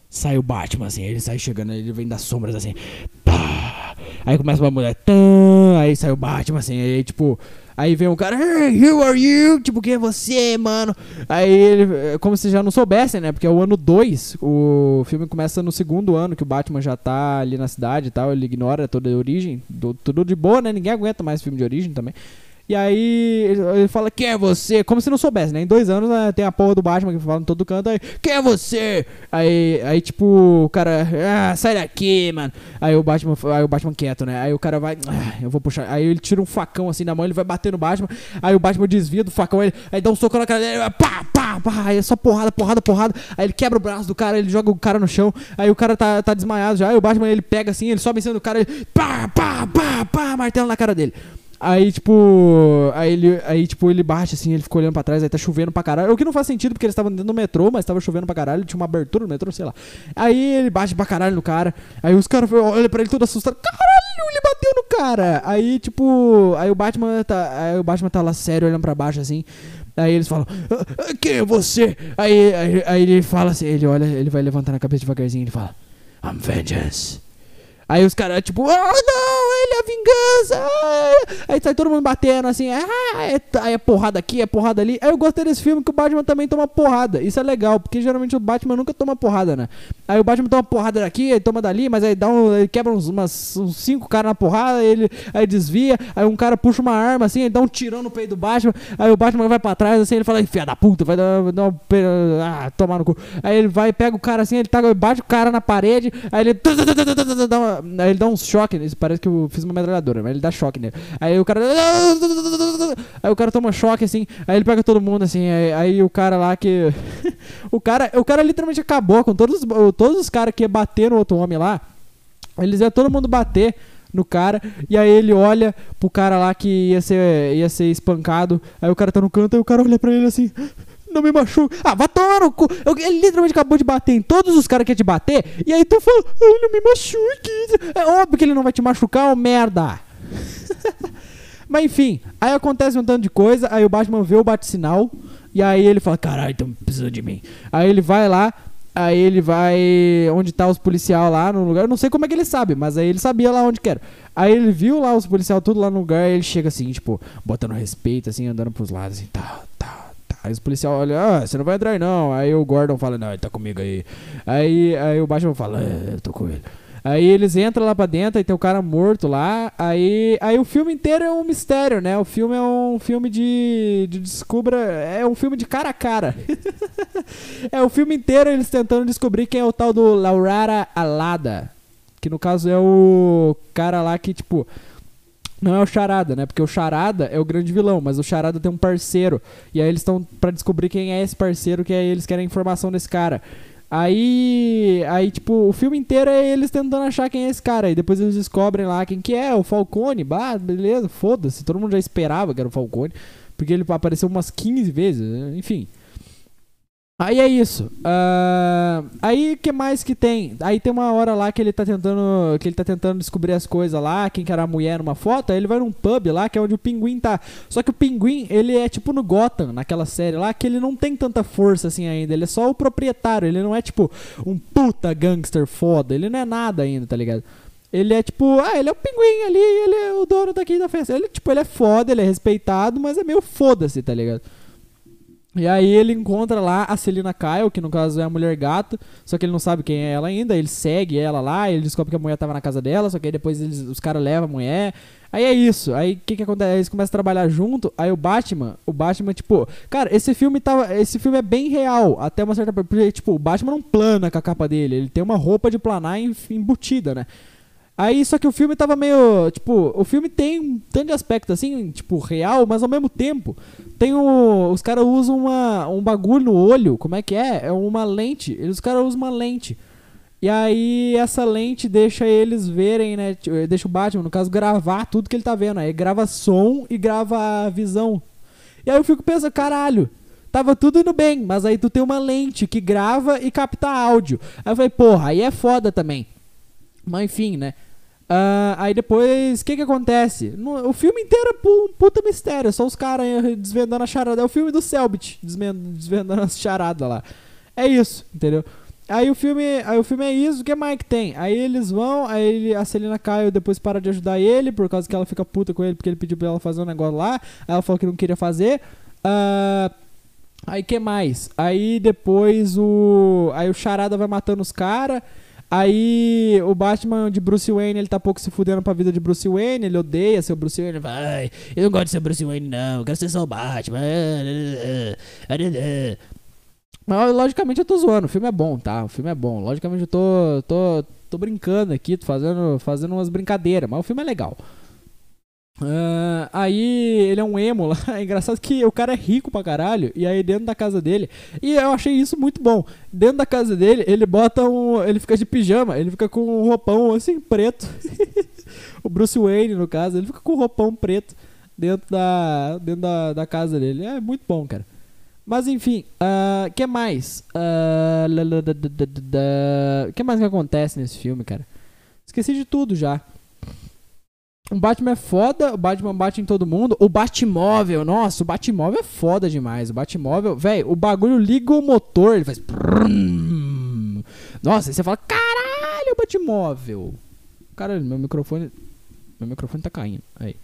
sai o Batman, assim, ele sai chegando, ele vem das sombras assim. Pá! Aí começa uma mulher. Aí sai o Batman, assim, aí tipo. Aí vem um cara, hey, who are you? Tipo, quem é você, mano? Aí ele, como se já não soubessem, né? Porque é o ano 2, o filme começa no segundo ano, que o Batman já tá ali na cidade e tal, ele ignora toda a origem, do, tudo de boa, né? Ninguém aguenta mais filme de origem também. E aí ele fala, quem é você? Como se não soubesse, né? Em dois anos né, tem a porra do Batman que fala em todo canto aí, quem é você? Aí, aí tipo, o cara, ah, sai daqui, mano. Aí o Batman, aí o Batman quieto, né? Aí o cara vai, ah, eu vou puxar. Aí ele tira um facão assim da mão, ele vai bater no Batman. Aí o Batman desvia do facão, ele, aí dá um soco na cara dele, pá, pá, pá. Aí é só porrada, porrada, porrada. Aí ele quebra o braço do cara, ele joga o cara no chão. Aí o cara tá, tá desmaiado já. Aí o Batman ele pega assim, ele sobe em cima do cara, ele pá, pá, pá, pá, martelo na cara dele. Aí, tipo. Aí ele, aí, tipo, ele bate assim, ele fica olhando pra trás, aí tá chovendo pra caralho. O que não faz sentido, porque eles estavam dentro do metrô, mas tava chovendo pra caralho, tinha uma abertura no metrô, sei lá. Aí ele bate pra caralho no cara. Aí os caras olham pra ele todo assustado. Caralho, ele bateu no cara! Aí, tipo. Aí o Batman tá. Aí o Batman tá lá sério, olhando pra baixo assim. Aí eles falam, ah, ah, quem é você? Aí, aí, aí ele fala assim, ele olha, ele vai levantando a cabeça devagarzinho e ele fala, I'm vengeance. Aí os caras, tipo, oh não, ele é a vingança. Aí sai todo mundo batendo assim, ah, é, aí é porrada aqui, é porrada ali. Aí eu gostei desse filme que o Batman também toma porrada. Isso é legal, porque geralmente o Batman nunca toma porrada, né? Aí o Batman toma porrada daqui, aí toma dali, mas aí dá um, ele quebra uns, umas, uns cinco caras na porrada, ele aí desvia, aí um cara puxa uma arma assim, ele dá um tirão no peito do Batman, aí o Batman vai pra trás assim, ele fala, filha da puta, vai dar, dar um, ah, tomar no cu. Aí ele vai, pega o cara assim, ele tá, bate o cara na parede, aí ele dá uma, Aí ele dá um choque, parece que eu fiz uma metralhadora, mas ele dá choque nele. Aí o cara. Aí o cara toma choque assim, aí ele pega todo mundo assim, aí, aí o cara lá que. o cara, o cara literalmente acabou com todos, todos os caras que ia bater no outro homem lá. Eles iam todo mundo bater no cara, e aí ele olha pro cara lá que ia ser, ia ser espancado, aí o cara tá no canto, e o cara olha pra ele assim, não me machuca. Ah, vai tomar no cu. Eu, ele literalmente acabou de bater em todos os caras que ia te bater. E aí tu fala, ai, não me machuque. É óbvio que ele não vai te machucar, ô merda. Mas enfim, aí acontece um tanto de coisa. Aí o Batman vê o bate-sinal. E aí ele fala, caralho, então precisa de mim. Aí ele vai lá. Aí ele vai onde tá os policial lá no lugar. Eu não sei como é que ele sabe, mas aí ele sabia lá onde que era. Aí ele viu lá os policial tudo lá no lugar. E ele chega assim, tipo, botando respeito, assim, andando pros lados, assim, tá, Aí os policiais olham, ah, você não vai entrar não. Aí o Gordon fala, não, ele tá comigo aí. Aí, aí o Batman fala, é, eu tô com ele. Aí eles entram lá pra dentro e tem o cara morto lá. Aí, aí o filme inteiro é um mistério, né? O filme é um filme de, de descubra. É um filme de cara a cara. é o filme inteiro eles tentando descobrir quem é o tal do Laurara Alada. Que no caso é o cara lá que, tipo Não é o Charada, né? Porque o Charada é o grande vilão, mas o Charada tem um parceiro. E aí eles estão pra descobrir quem é esse parceiro, que aí eles querem informação desse cara. Aí, aí, tipo, o filme inteiro é eles tentando achar quem é esse cara. E depois eles descobrem lá quem que é, o Falcone. Bah, beleza, foda-se. Todo mundo já esperava que era o Falcone. Porque ele apareceu umas 15 vezes, né? enfim. Aí é isso. Uh, aí que mais que tem? Aí tem uma hora lá que ele tá tentando. Que ele tá tentando descobrir as coisas lá, quem que era a mulher numa foto, aí ele vai num pub lá, que é onde o pinguim tá. Só que o pinguim, ele é tipo no Gotham, naquela série lá, que ele não tem tanta força assim ainda. Ele é só o proprietário, ele não é tipo um puta gangster foda, ele não é nada ainda, tá ligado? Ele é tipo, ah, ele é o pinguim ali, ele é o dono daqui da festa. Ele, tipo, ele é foda, ele é respeitado, mas é meio foda-se, tá ligado? E aí ele encontra lá a Celina Kyle, que no caso é a mulher gato, só que ele não sabe quem é ela ainda, ele segue ela lá, ele descobre que a mulher tava na casa dela, só que aí depois eles, os caras levam a mulher. Aí é isso, aí o que que acontece? Eles começam a trabalhar junto, aí o Batman, o Batman, tipo, cara, esse filme tava, esse filme é bem real, até uma certa porque, tipo, o Batman não plana com a capa dele, ele tem uma roupa de planar embutida, né? Aí, só que o filme tava meio. Tipo, o filme tem um tanto de aspecto assim, tipo, real, mas ao mesmo tempo. Tem o. Os caras usam uma, um bagulho no olho. Como é que é? É uma lente. Os caras usam uma lente. E aí, essa lente deixa eles verem, né? Deixa o Batman, no caso, gravar tudo que ele tá vendo. Aí grava som e grava visão. E aí eu fico pensando, caralho, tava tudo indo bem, mas aí tu tem uma lente que grava e capta áudio. Aí eu falei, porra, aí é foda também. Mas enfim, né? Uh, aí depois, o que que acontece? No, o filme inteiro é um puta mistério, só os caras desvendando a charada. É o filme do Selbit, desvendando a charada lá. É isso, entendeu? Aí o filme, aí o filme é isso, o que mais que tem? Aí eles vão, aí ele, a Celina Caio depois para de ajudar ele, por causa que ela fica puta com ele, porque ele pediu pra ela fazer um negócio lá. Aí ela falou que não queria fazer. Uh, aí que mais? Aí depois o. Aí o Charada vai matando os caras. Aí o Batman de Bruce Wayne, ele tá pouco se fudendo pra vida de Bruce Wayne, ele odeia ser o Bruce Wayne, vai, eu não gosto de ser Bruce Wayne não, eu quero ser só o Batman. Mas logicamente eu tô zoando, o filme é bom, tá? O filme é bom. Logicamente eu tô tô tô brincando aqui, tô fazendo fazendo umas brincadeiras, mas o filme é legal. Uh, aí ele é um emo lá. É engraçado que o cara é rico pra caralho. E aí dentro da casa dele. E eu achei isso muito bom. Dentro da casa dele, ele bota um. Ele fica de pijama, ele fica com um roupão assim, preto. o Bruce Wayne, no caso, ele fica com um roupão preto dentro da. Dentro da, da casa dele. É muito bom, cara. Mas enfim, o uh, que mais? O uh, que mais que acontece nesse filme, cara? Esqueci de tudo já. O Batman é foda, o Batman bate em todo mundo. O Batmóvel, nossa, o Batmóvel é foda demais. O Batmóvel, velho, o bagulho liga o motor, ele faz. Nossa, aí você fala, caralho, o Batmóvel. Caralho, meu microfone. Meu microfone tá caindo. Aí.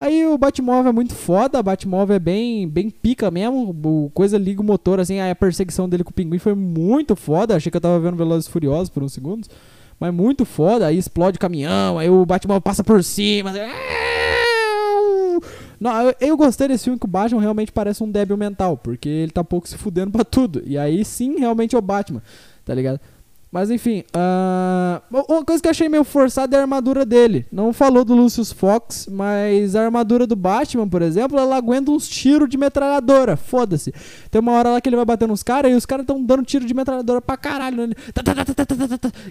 Aí o Batmóvel é muito foda, o Batmóvel é bem, bem pica mesmo. O coisa liga o motor, assim, a perseguição dele com o pinguim foi muito foda. Achei que eu tava vendo Velozes Furiosos por uns segundos. Mas muito foda, aí explode o caminhão, aí o Batman passa por cima. Não, eu, eu, gostei desse filme que o Batman realmente parece um débil mental, porque ele tá pouco se fudendo pra tudo. E aí sim, realmente é o Batman, tá ligado? Mas enfim, uh, uma coisa que eu achei meio forçada é a armadura dele. Não falou do Lucius Fox, mas a armadura do Batman, por exemplo, ela aguenta uns tiros de metralhadora. Foda-se. Tem uma hora lá que ele vai bater nos caras e os caras estão dando tiro de metralhadora pra caralho. Né?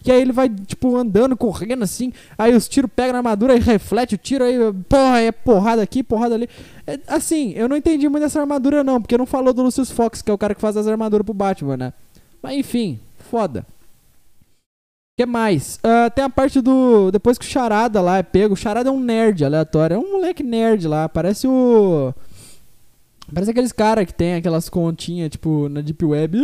E aí ele vai, tipo, andando, correndo assim. Aí os tiros pegam na armadura e reflete o tiro. Aí, porra, é porrada aqui, porrada ali. É, assim, eu não entendi muito essa armadura, não, porque não falou do Lucius Fox, que é o cara que faz as armaduras pro Batman, né? Mas enfim, foda que mais? Uh, tem a parte do. Depois que o Charada lá é pego. O Charada é um nerd aleatório. É um moleque nerd lá. Parece o. Parece aqueles caras que tem aquelas continhas, tipo, na Deep Web.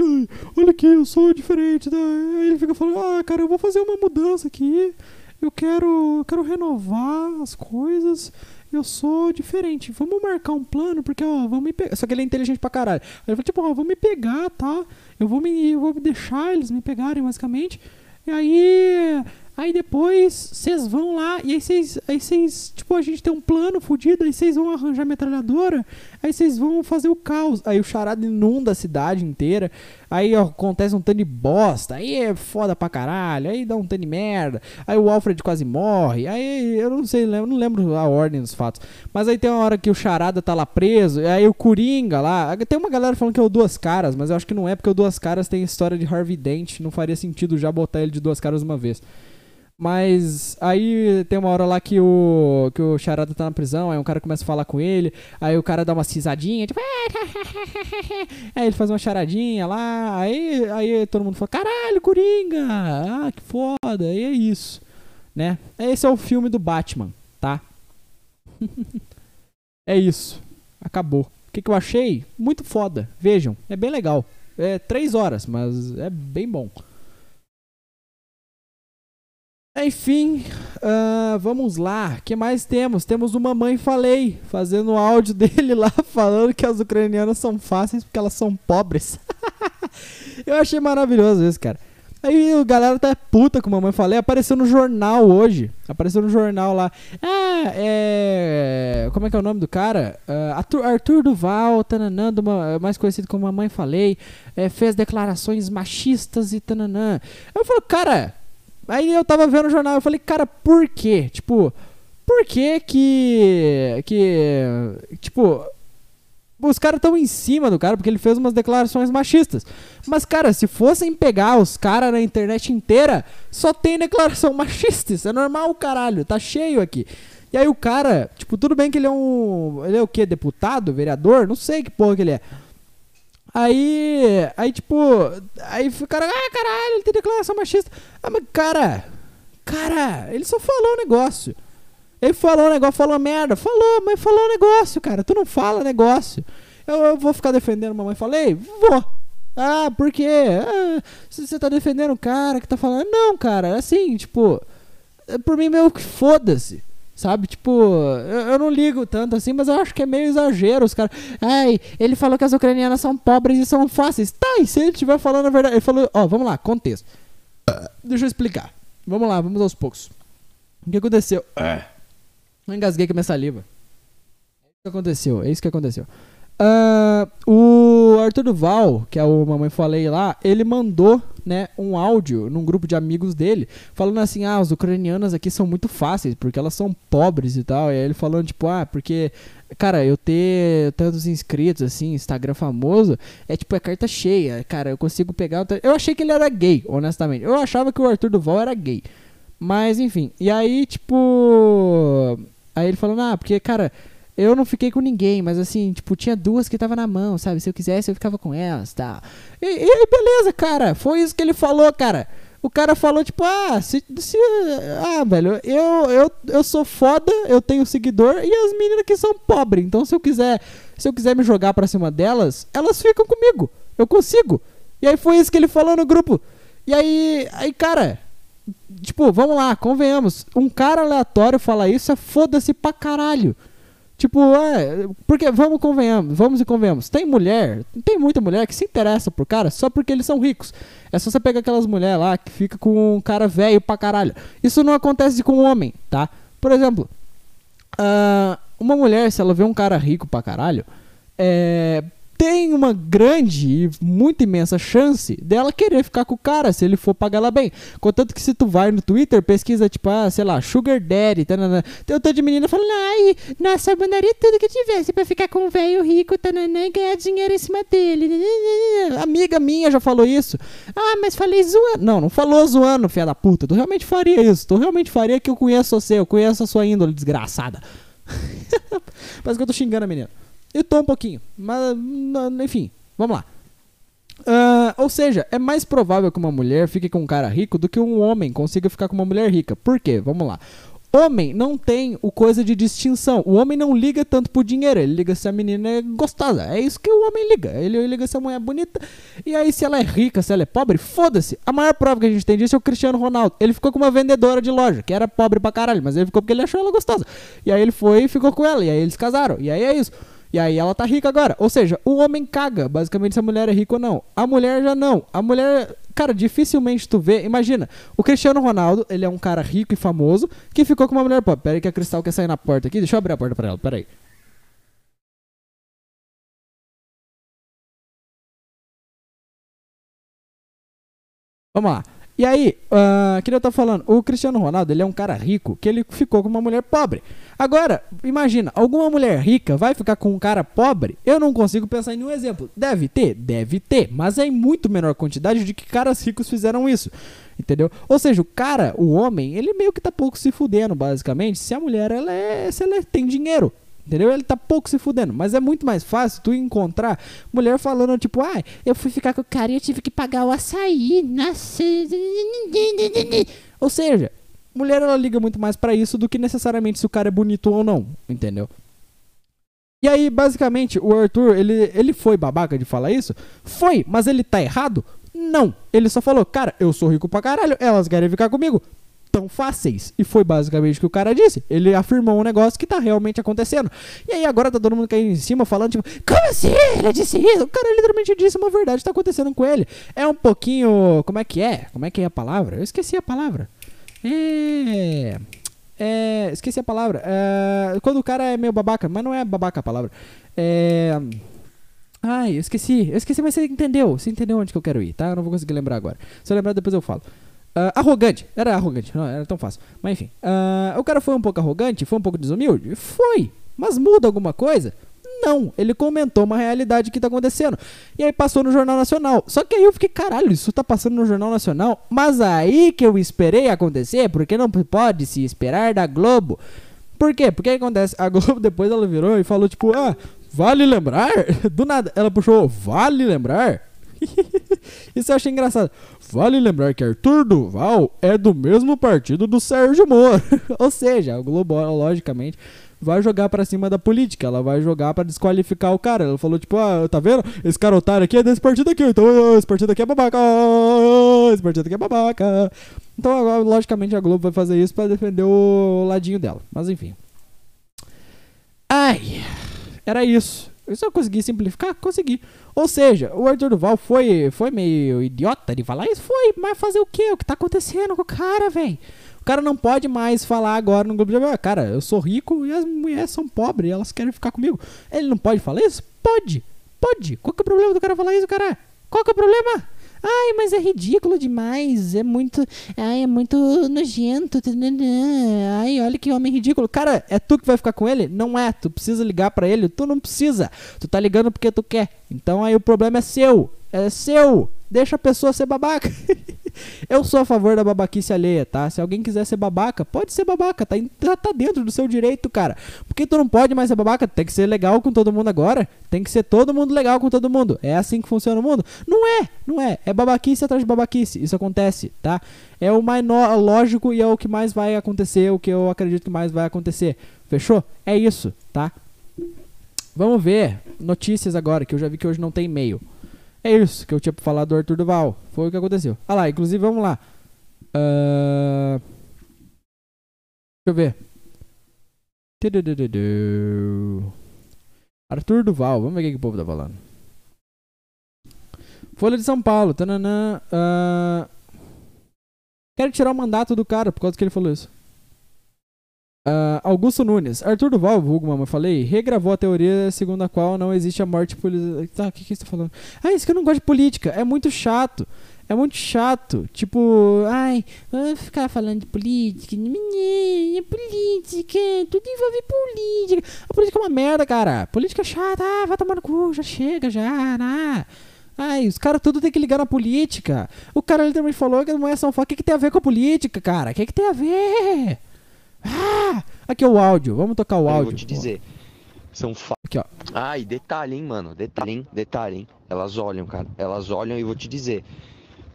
olha aqui, eu sou diferente. Né? Aí ele fica falando: Ah, cara, eu vou fazer uma mudança aqui. Eu quero, eu quero renovar as coisas. Eu sou diferente. Vamos marcar um plano, porque, ó, vamos me pegar. Só que ele é inteligente pra caralho. Aí ele fala: Tipo, ó, vamos me pegar, tá? Eu vou me, eu vou deixar eles me pegarem, basicamente. E aí, Aí depois vocês vão lá e aí vocês, aí vocês, tipo, a gente tem um plano fudido, aí vocês vão arranjar metralhadora, aí vocês vão fazer o caos. Aí o charada inunda a cidade inteira, aí ó, acontece um tanto de bosta, aí é foda pra caralho, aí dá um tanto de merda, aí o Alfred quase morre, aí eu não sei, eu não lembro a ordem dos fatos. Mas aí tem uma hora que o charada tá lá preso, aí o Coringa lá, tem uma galera falando que é o Duas Caras, mas eu acho que não é porque o Duas Caras tem história de Harvey Dent, não faria sentido já botar ele de duas caras uma vez. Mas aí tem uma hora lá que o, que o Charada tá na prisão, aí um cara começa a falar com ele, aí o cara dá uma cisadinha, tipo. aí ele faz uma charadinha lá, aí, aí todo mundo fala: caralho, Coringa! Ah, que foda! E é isso, né? Esse é o filme do Batman, tá? é isso. Acabou. O que, que eu achei? Muito foda. Vejam, é bem legal. É três horas, mas é bem bom. Enfim, uh, vamos lá. O que mais temos? Temos o Mamãe Falei, fazendo o áudio dele lá, falando que as ucranianas são fáceis porque elas são pobres. Eu achei maravilhoso isso, cara. Aí a galera tá puta com a mamãe falei, apareceu no jornal hoje. Apareceu no jornal lá. Ah, é. Como é que é o nome do cara? Uh, Arthur, Arthur Duval, tananã, mais conhecido como Mamãe Falei, é, fez declarações machistas e tananã. Eu falo, cara, Aí eu tava vendo o jornal, eu falei, cara, por quê? Tipo, por que que. que. Tipo. Os caras estão em cima do cara porque ele fez umas declarações machistas. Mas, cara, se fossem pegar os caras na internet inteira, só tem declaração machista. Isso é normal, caralho. Tá cheio aqui. E aí o cara, tipo, tudo bem que ele é um. Ele é o quê? Deputado? Vereador? Não sei que porra que ele é. Aí, aí tipo, aí o cara, ah, caralho, ele tem declaração machista. Ah, mas cara, cara, ele só falou um negócio. Ele falou um negócio, falou merda, falou, mas falou um negócio, cara. Tu não fala negócio. Eu, eu vou ficar defendendo mamãe, falei, vou. Ah, por quê? Ah, você tá defendendo o cara que tá falando. Não, cara, assim, tipo, por mim, meu, foda-se. Sabe, tipo, eu, eu, não ligo tanto assim, mas eu acho que é meio exagero os caras. Ai, ele falou que as ucranianas são pobres e são fáceis. Tá, e se ele estiver falando a verdade? Ele falou, ó, vamos lá, contexto. Deixa eu explicar. Vamos lá, vamos aos poucos. O que aconteceu? Eu engasguei com a minha saliva. É isso que aconteceu, é isso que aconteceu. Uh, o Arthur Duval, que é o Mamãe Falei lá, ele mandou né, um áudio num grupo de amigos dele, falando assim: ah, as ucranianas aqui são muito fáceis, porque elas são pobres e tal. E aí ele falando, tipo, ah, porque, cara, eu ter tantos inscritos, assim, Instagram famoso, é tipo, é carta cheia, cara, eu consigo pegar. Eu achei que ele era gay, honestamente. Eu achava que o Arthur Duval era gay. Mas, enfim. E aí, tipo. Aí ele falando, ah, porque, cara eu não fiquei com ninguém, mas assim, tipo, tinha duas que tava na mão, sabe? Se eu quisesse, eu ficava com elas, tá? E, e aí, beleza, cara. Foi isso que ele falou, cara. O cara falou, tipo, ah, se, se, ah, velho, eu, eu, eu sou foda, eu tenho seguidor, e as meninas que são pobres. Então, se eu quiser, se eu quiser me jogar pra cima delas, elas ficam comigo. Eu consigo. E aí foi isso que ele falou no grupo. E aí, aí, cara, tipo, vamos lá, convenhamos. Um cara aleatório falar isso é foda-se pra caralho. Tipo, é, porque vamos convenhamos, vamos e convenhamos. Tem mulher, tem muita mulher que se interessa por cara só porque eles são ricos. É só você pegar aquelas mulheres lá que fica com um cara velho pra caralho. Isso não acontece com um homem, tá? Por exemplo, uh, uma mulher, se ela vê um cara rico pra caralho, é, tem uma grande e muito imensa chance dela querer ficar com o cara se ele for pagar ela bem. Contanto que se tu vai no Twitter, pesquisa tipo, ah, sei lá, Sugar Daddy, tanana, tem um tanto de menina falando, ai, nossa, eu mandaria tudo que tivesse pra ficar com um velho rico tanana, e ganhar dinheiro em cima dele. Amiga minha já falou isso. Ah, mas falei zoando. Não, não falou zoando, filha da puta. Tu realmente faria isso. Tu realmente faria que eu conheço você, eu conheço a sua índole desgraçada. Parece que eu tô xingando a menina. Eu tô um pouquinho. Mas, enfim, vamos lá. Uh, ou seja, é mais provável que uma mulher fique com um cara rico do que um homem consiga ficar com uma mulher rica. Por quê? Vamos lá. Homem não tem o coisa de distinção. O homem não liga tanto pro dinheiro. Ele liga se a menina é gostosa. É isso que o homem liga. Ele liga se a mulher é bonita. E aí, se ela é rica, se ela é pobre, foda-se. A maior prova que a gente tem disso é o Cristiano Ronaldo. Ele ficou com uma vendedora de loja, que era pobre pra caralho, mas ele ficou porque ele achou ela gostosa. E aí ele foi e ficou com ela. E aí eles casaram. E aí é isso. E aí ela tá rica agora. Ou seja, o homem caga, basicamente, se a mulher é rica ou não. A mulher já não. A mulher, cara, dificilmente tu vê. Imagina, o Cristiano Ronaldo, ele é um cara rico e famoso que ficou com uma mulher pobre. Pera aí que a Cristal quer sair na porta aqui. Deixa eu abrir a porta pra ela, pera aí. Vamos lá. E aí, uh, que eu tô falando, o Cristiano Ronaldo, ele é um cara rico que ele ficou com uma mulher pobre. Agora, imagina, alguma mulher rica vai ficar com um cara pobre? Eu não consigo pensar em nenhum exemplo. Deve ter? Deve ter, mas é em muito menor quantidade de que caras ricos fizeram isso. Entendeu? Ou seja, o cara, o homem, ele meio que tá pouco se fudendo, basicamente, se a mulher ela é, se ela tem dinheiro. Entendeu? Ele tá pouco se fudendo. Mas é muito mais fácil tu encontrar mulher falando, tipo, ah, eu fui ficar com o cara e eu tive que pagar o açaí. Nossa. Ou seja, mulher ela liga muito mais para isso do que necessariamente se o cara é bonito ou não. Entendeu? E aí, basicamente, o Arthur, ele, ele foi babaca de falar isso? Foi, mas ele tá errado? Não. Ele só falou, cara, eu sou rico pra caralho, elas querem ficar comigo tão fáceis. E foi basicamente o que o cara disse. Ele afirmou um negócio que tá realmente acontecendo. E aí agora tá todo mundo caindo em cima falando, tipo, como assim? Ele disse isso? O cara literalmente disse uma verdade tá acontecendo com ele. É um pouquinho. Como é que é? Como é que é a palavra? Eu esqueci a palavra. É. É, esqueci a palavra. É, quando o cara é meio babaca, mas não é babaca a palavra. É. Ai, eu esqueci. Eu esqueci, mas você entendeu. Você entendeu onde que eu quero ir, tá? Eu não vou conseguir lembrar agora. Se eu lembrar, depois eu falo. Uh, arrogante. Era arrogante, não era tão fácil. Mas enfim. Uh, o cara foi um pouco arrogante, foi um pouco desumilde? Foi. Mas muda alguma coisa? Não. Ele comentou uma realidade que tá acontecendo. E aí passou no Jornal Nacional. Só que aí eu fiquei, caralho, isso tá passando no Jornal Nacional. Mas aí que eu esperei acontecer, porque não pode se esperar da Globo. Por quê? Porque acontece? A Globo depois ela virou e falou, tipo, ah, vale lembrar? Do nada, ela puxou, vale lembrar? Isso eu achei engraçado. Vale lembrar que Arthur Duval é do mesmo partido do Sérgio Moro. Ou seja, a Globo, logicamente, vai jogar para cima da política. Ela vai jogar para desqualificar o cara. Ela falou, tipo, ah, tá vendo? Esse cara otário aqui é desse partido aqui. Então esse partido aqui é babaca. Esse partido aqui é babaca. Então, agora, logicamente, a Globo vai fazer isso para defender o ladinho dela. Mas enfim. Ai, era isso. Eu consegui simplificar, consegui. Ou seja, o Arthur Duval foi, foi meio idiota de falar isso? Foi, mas fazer o quê? O que tá acontecendo com o cara, velho? O cara não pode mais falar agora no grupo de amigos, cara, eu sou rico e as mulheres são pobres, elas querem ficar comigo. Ele não pode falar isso? Pode, pode. Qual que é o problema do cara falar isso, cara? Qual que é o problema? Ai, mas é ridículo demais. É muito. Ai, é muito nojento. Ai, olha que homem ridículo. Cara, é tu que vai ficar com ele? Não é. Tu precisa ligar para ele? Tu não precisa. Tu tá ligando porque tu quer. Então aí o problema é seu. É seu. Deixa a pessoa ser babaca. eu sou a favor da babaquice alheia, tá? Se alguém quiser ser babaca, pode ser babaca, tá, tá dentro do seu direito, cara. Porque tu não pode mais ser babaca, tem que ser legal com todo mundo agora. Tem que ser todo mundo legal com todo mundo. É assim que funciona o mundo? Não é, não é. É babaquice atrás de babaquice. Isso acontece, tá? É o mais lógico e é o que mais vai acontecer, o que eu acredito que mais vai acontecer. Fechou? É isso, tá? Vamos ver notícias agora, que eu já vi que hoje não tem e-mail. É isso que eu tinha pra falar do Arthur Duval. Foi o que aconteceu. Ah lá, inclusive, vamos lá. Uh... Deixa eu ver. Arthur Duval, vamos ver o que, o povo tá falando. Folha de São Paulo. Tananã, uh... Quero tirar o mandato do cara por causa que ele falou isso. Uh, Augusto Nunes. Arthur Duval, vulgo, mamãe, falei, regravou a teoria segundo a qual não existe a morte política. Tá, o que, que você tá falando? Ah, isso que eu não gosto de política. É muito chato. É muito chato. Tipo, ai, vamos ficar falando de política. É política, tudo envolve política. A política é uma merda, cara. Política é chata. Ah, vai tomar no cu, já chega, já, né? Ai, os caras tudo tem que ligar na política. O cara literalmente falou que não é Paulo. O que, que tem a ver com a política, cara? O que, que tem a ver? Ah! Aqui é o áudio, vamos tocar o áudio. Eu
vou te dizer. São fa...
Aqui, ó.
Ah, e detalhe, hein, mano. Detalhe, hein? Detalhe, hein? Elas olham, cara. Elas olham e vou te dizer.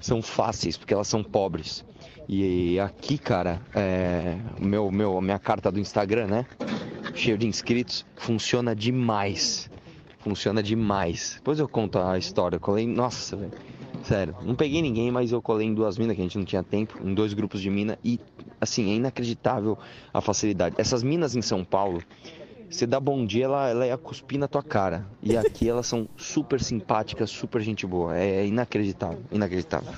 São fáceis, porque elas são pobres. E aqui, cara, é... meu, meu, minha carta do Instagram, né? Cheio de inscritos. Funciona demais. Funciona demais. Depois eu conto a história. Eu colei. Nossa, velho. Sério, não peguei ninguém, mas eu colei em duas minas que a gente não tinha tempo, em dois grupos de mina e assim, é inacreditável a facilidade. Essas minas em São Paulo, Você dá bom dia, ela, ela ia cuspir na tua cara. E aqui elas são super simpáticas, super gente boa. É inacreditável, inacreditável.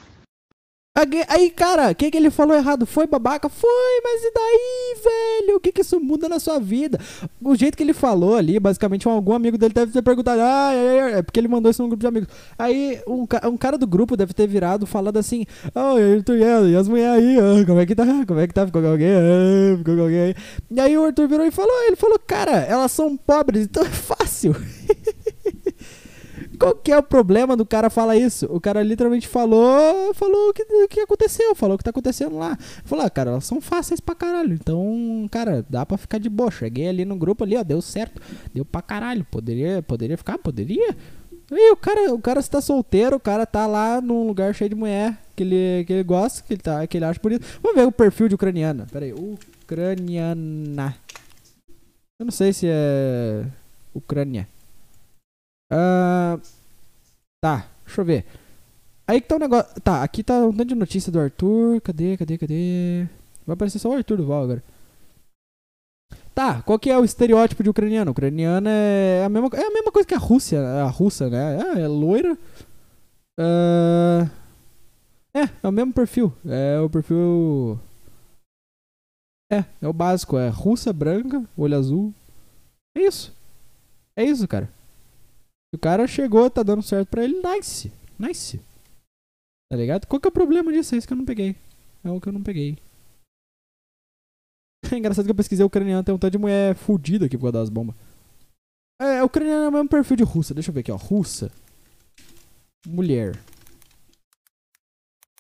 Aí- cara, o que, que ele falou errado? Foi babaca? Foi, mas e daí, velho? O que, que isso muda na sua vida? O jeito que ele falou ali, basicamente, um- algum amigo dele deve ter perguntado, ah, é, é, porque ele mandou isso num grupo de amigos. Aí, um, um cara do grupo deve ter virado falando assim, oh, Arthur, e as- e as mulheres aí, ah, como é que tá? Como é que tá? Ficou com alguém? Ah, ficou com alguém aí? E aí o Arthur virou e falou, ele falou, cara, elas são pobres, então é fácil. Qual que é o problema do cara falar isso? O cara literalmente falou, falou o que, o que aconteceu, falou o que tá acontecendo lá. Falou, ah, cara, elas são fáceis pra caralho. Então, cara, dá pra ficar de boa. Cheguei ali no grupo ali, ó, deu certo. Deu pra caralho. Poderia, poderia ficar? Poderia. E o cara, o cara está solteiro, o cara tá lá num lugar cheio de mulher que ele, que ele gosta, que ele, tá, que ele acha bonito. Vamos ver o perfil de ucraniana. Pera aí, ucraniana. Eu não sei se é Ucrânia. Ah, tá, deixa eu ver. Aí que tá o negócio. Tá, aqui tá um tanto de notícia do Arthur. Cadê, cadê, cadê? Vai aparecer só o Arthur Duval agora. Tá, qual que é o estereótipo de ucraniano? Ucraniano é a mesma, é a mesma coisa que a Rússia, a russa, né? Ah, é loira. Ah, é, é o mesmo perfil. É o perfil. É, é o básico. É russa, branca, olho azul. É isso. É isso, cara. O cara chegou, tá dando certo pra ele, nice. Nice. Tá ligado? Qual que é o problema disso? É isso que eu não peguei. É o que eu não peguei. É engraçado que eu pesquisei ucraniano, tem um tanto de mulher fudida aqui por causa das bombas. É, ucraniano é o mesmo perfil de russa. Deixa eu ver aqui, ó. Russa. Mulher.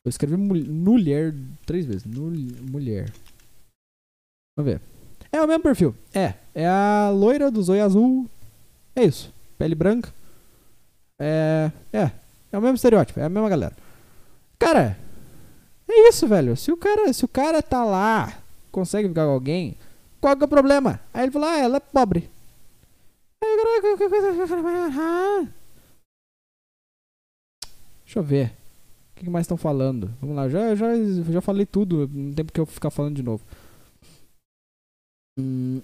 Eu escrevi mul- mulher três vezes. Mulher. Vamos ver. É o mesmo perfil. É. É a loira do zóio azul. É isso. Pele branca. É. É. É o mesmo estereótipo. É a mesma galera. Cara. É isso, velho. Se o cara, se o cara tá lá, consegue ficar com alguém, qual que é o problema? Aí ele falou, ah, ela é pobre. Ah. Deixa eu ver. O que mais estão falando? Vamos lá, já, já, já falei tudo. Não tem porque eu ficar falando de novo. Hum.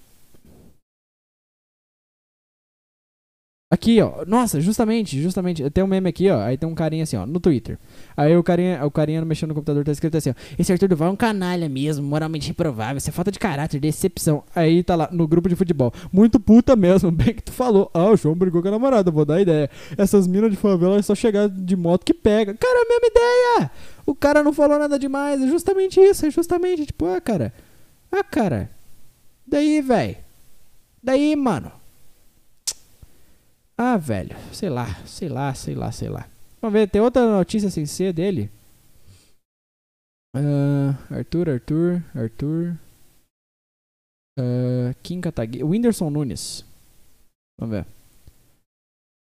Aqui, ó. Nossa, justamente, justamente. Tem um meme aqui, ó. Aí tem um carinha assim, ó, no Twitter. Aí o carinha, o carinha mexendo no computador tá escrito assim, ó. Esse Arthur Duval é um canalha mesmo, moralmente reprovável. Isso é falta de caráter, decepção. Aí tá lá, no grupo de futebol. Muito puta mesmo, bem que tu falou. Ah, o João brigou com a namorada, vou dar ideia. Essas minas de favela é só chegar de moto que pega. Cara, é a mesma ideia! O cara não falou nada demais. É justamente isso, é justamente, tipo, ah, cara. Ah, cara. Daí, velho. Daí, mano. Ah, velho, sei lá, sei lá, sei lá, sei lá. Vamos ver, tem outra notícia sem ser dele. Ah, Arthur, Arthur, Arthur. Ah, Kim Kataguiri. Whindersson Nunes. Vamos ver.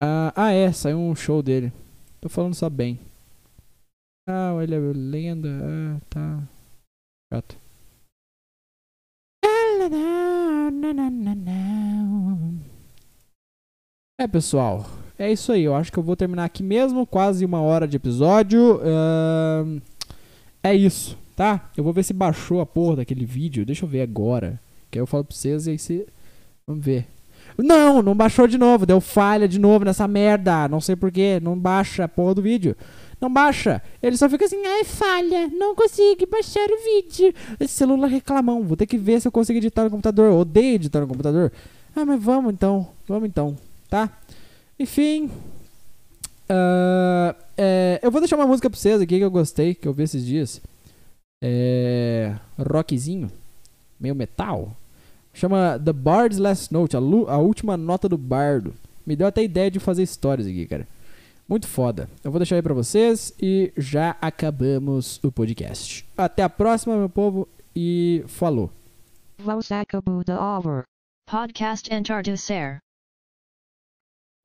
Ah, ah, é, saiu um show dele. Tô falando só bem. Ah, ele é lenda. Ah, tá. Chato. É, pessoal. É isso aí. Eu acho que eu vou terminar aqui mesmo. Quase uma hora de episódio. Ahn, é isso, tá? Eu vou ver se baixou a porra daquele vídeo. Deixa eu ver agora. Que aí eu falo pra vocês e aí você. Vamos ver. Não, não baixou de novo. Deu falha de novo nessa merda. Não sei porquê. Não baixa a porra do vídeo. Não baixa. Ele só fica assim, ai, falha. Não consigo baixar o vídeo. Esse celular reclamão. Vou ter que ver se eu consigo editar no computador. Eu odeio editar no computador. Ah, mas vamos então. Vamos então. Tá? Enfim. ah, é, eu vou deixar uma música pra vocês aqui que eu gostei, que eu vi esses dias. É. Rockzinho. Meio metal. Chama The Bard's Last Note, a, a última nota do bardo. Me deu até ideia de fazer histórias aqui, cara. Muito foda. Eu vou deixar aí pra vocês e já acabamos o podcast. Até a próxima, meu povo, e falou.
Vos acabou da over.
Podcast Entardecer.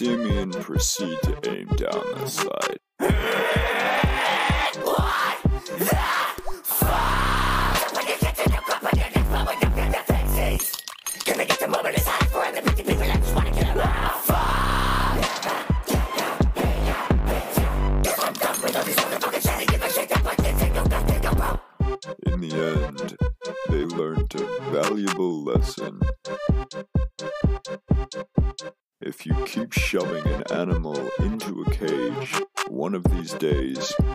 And proceed to aim down the sight. Days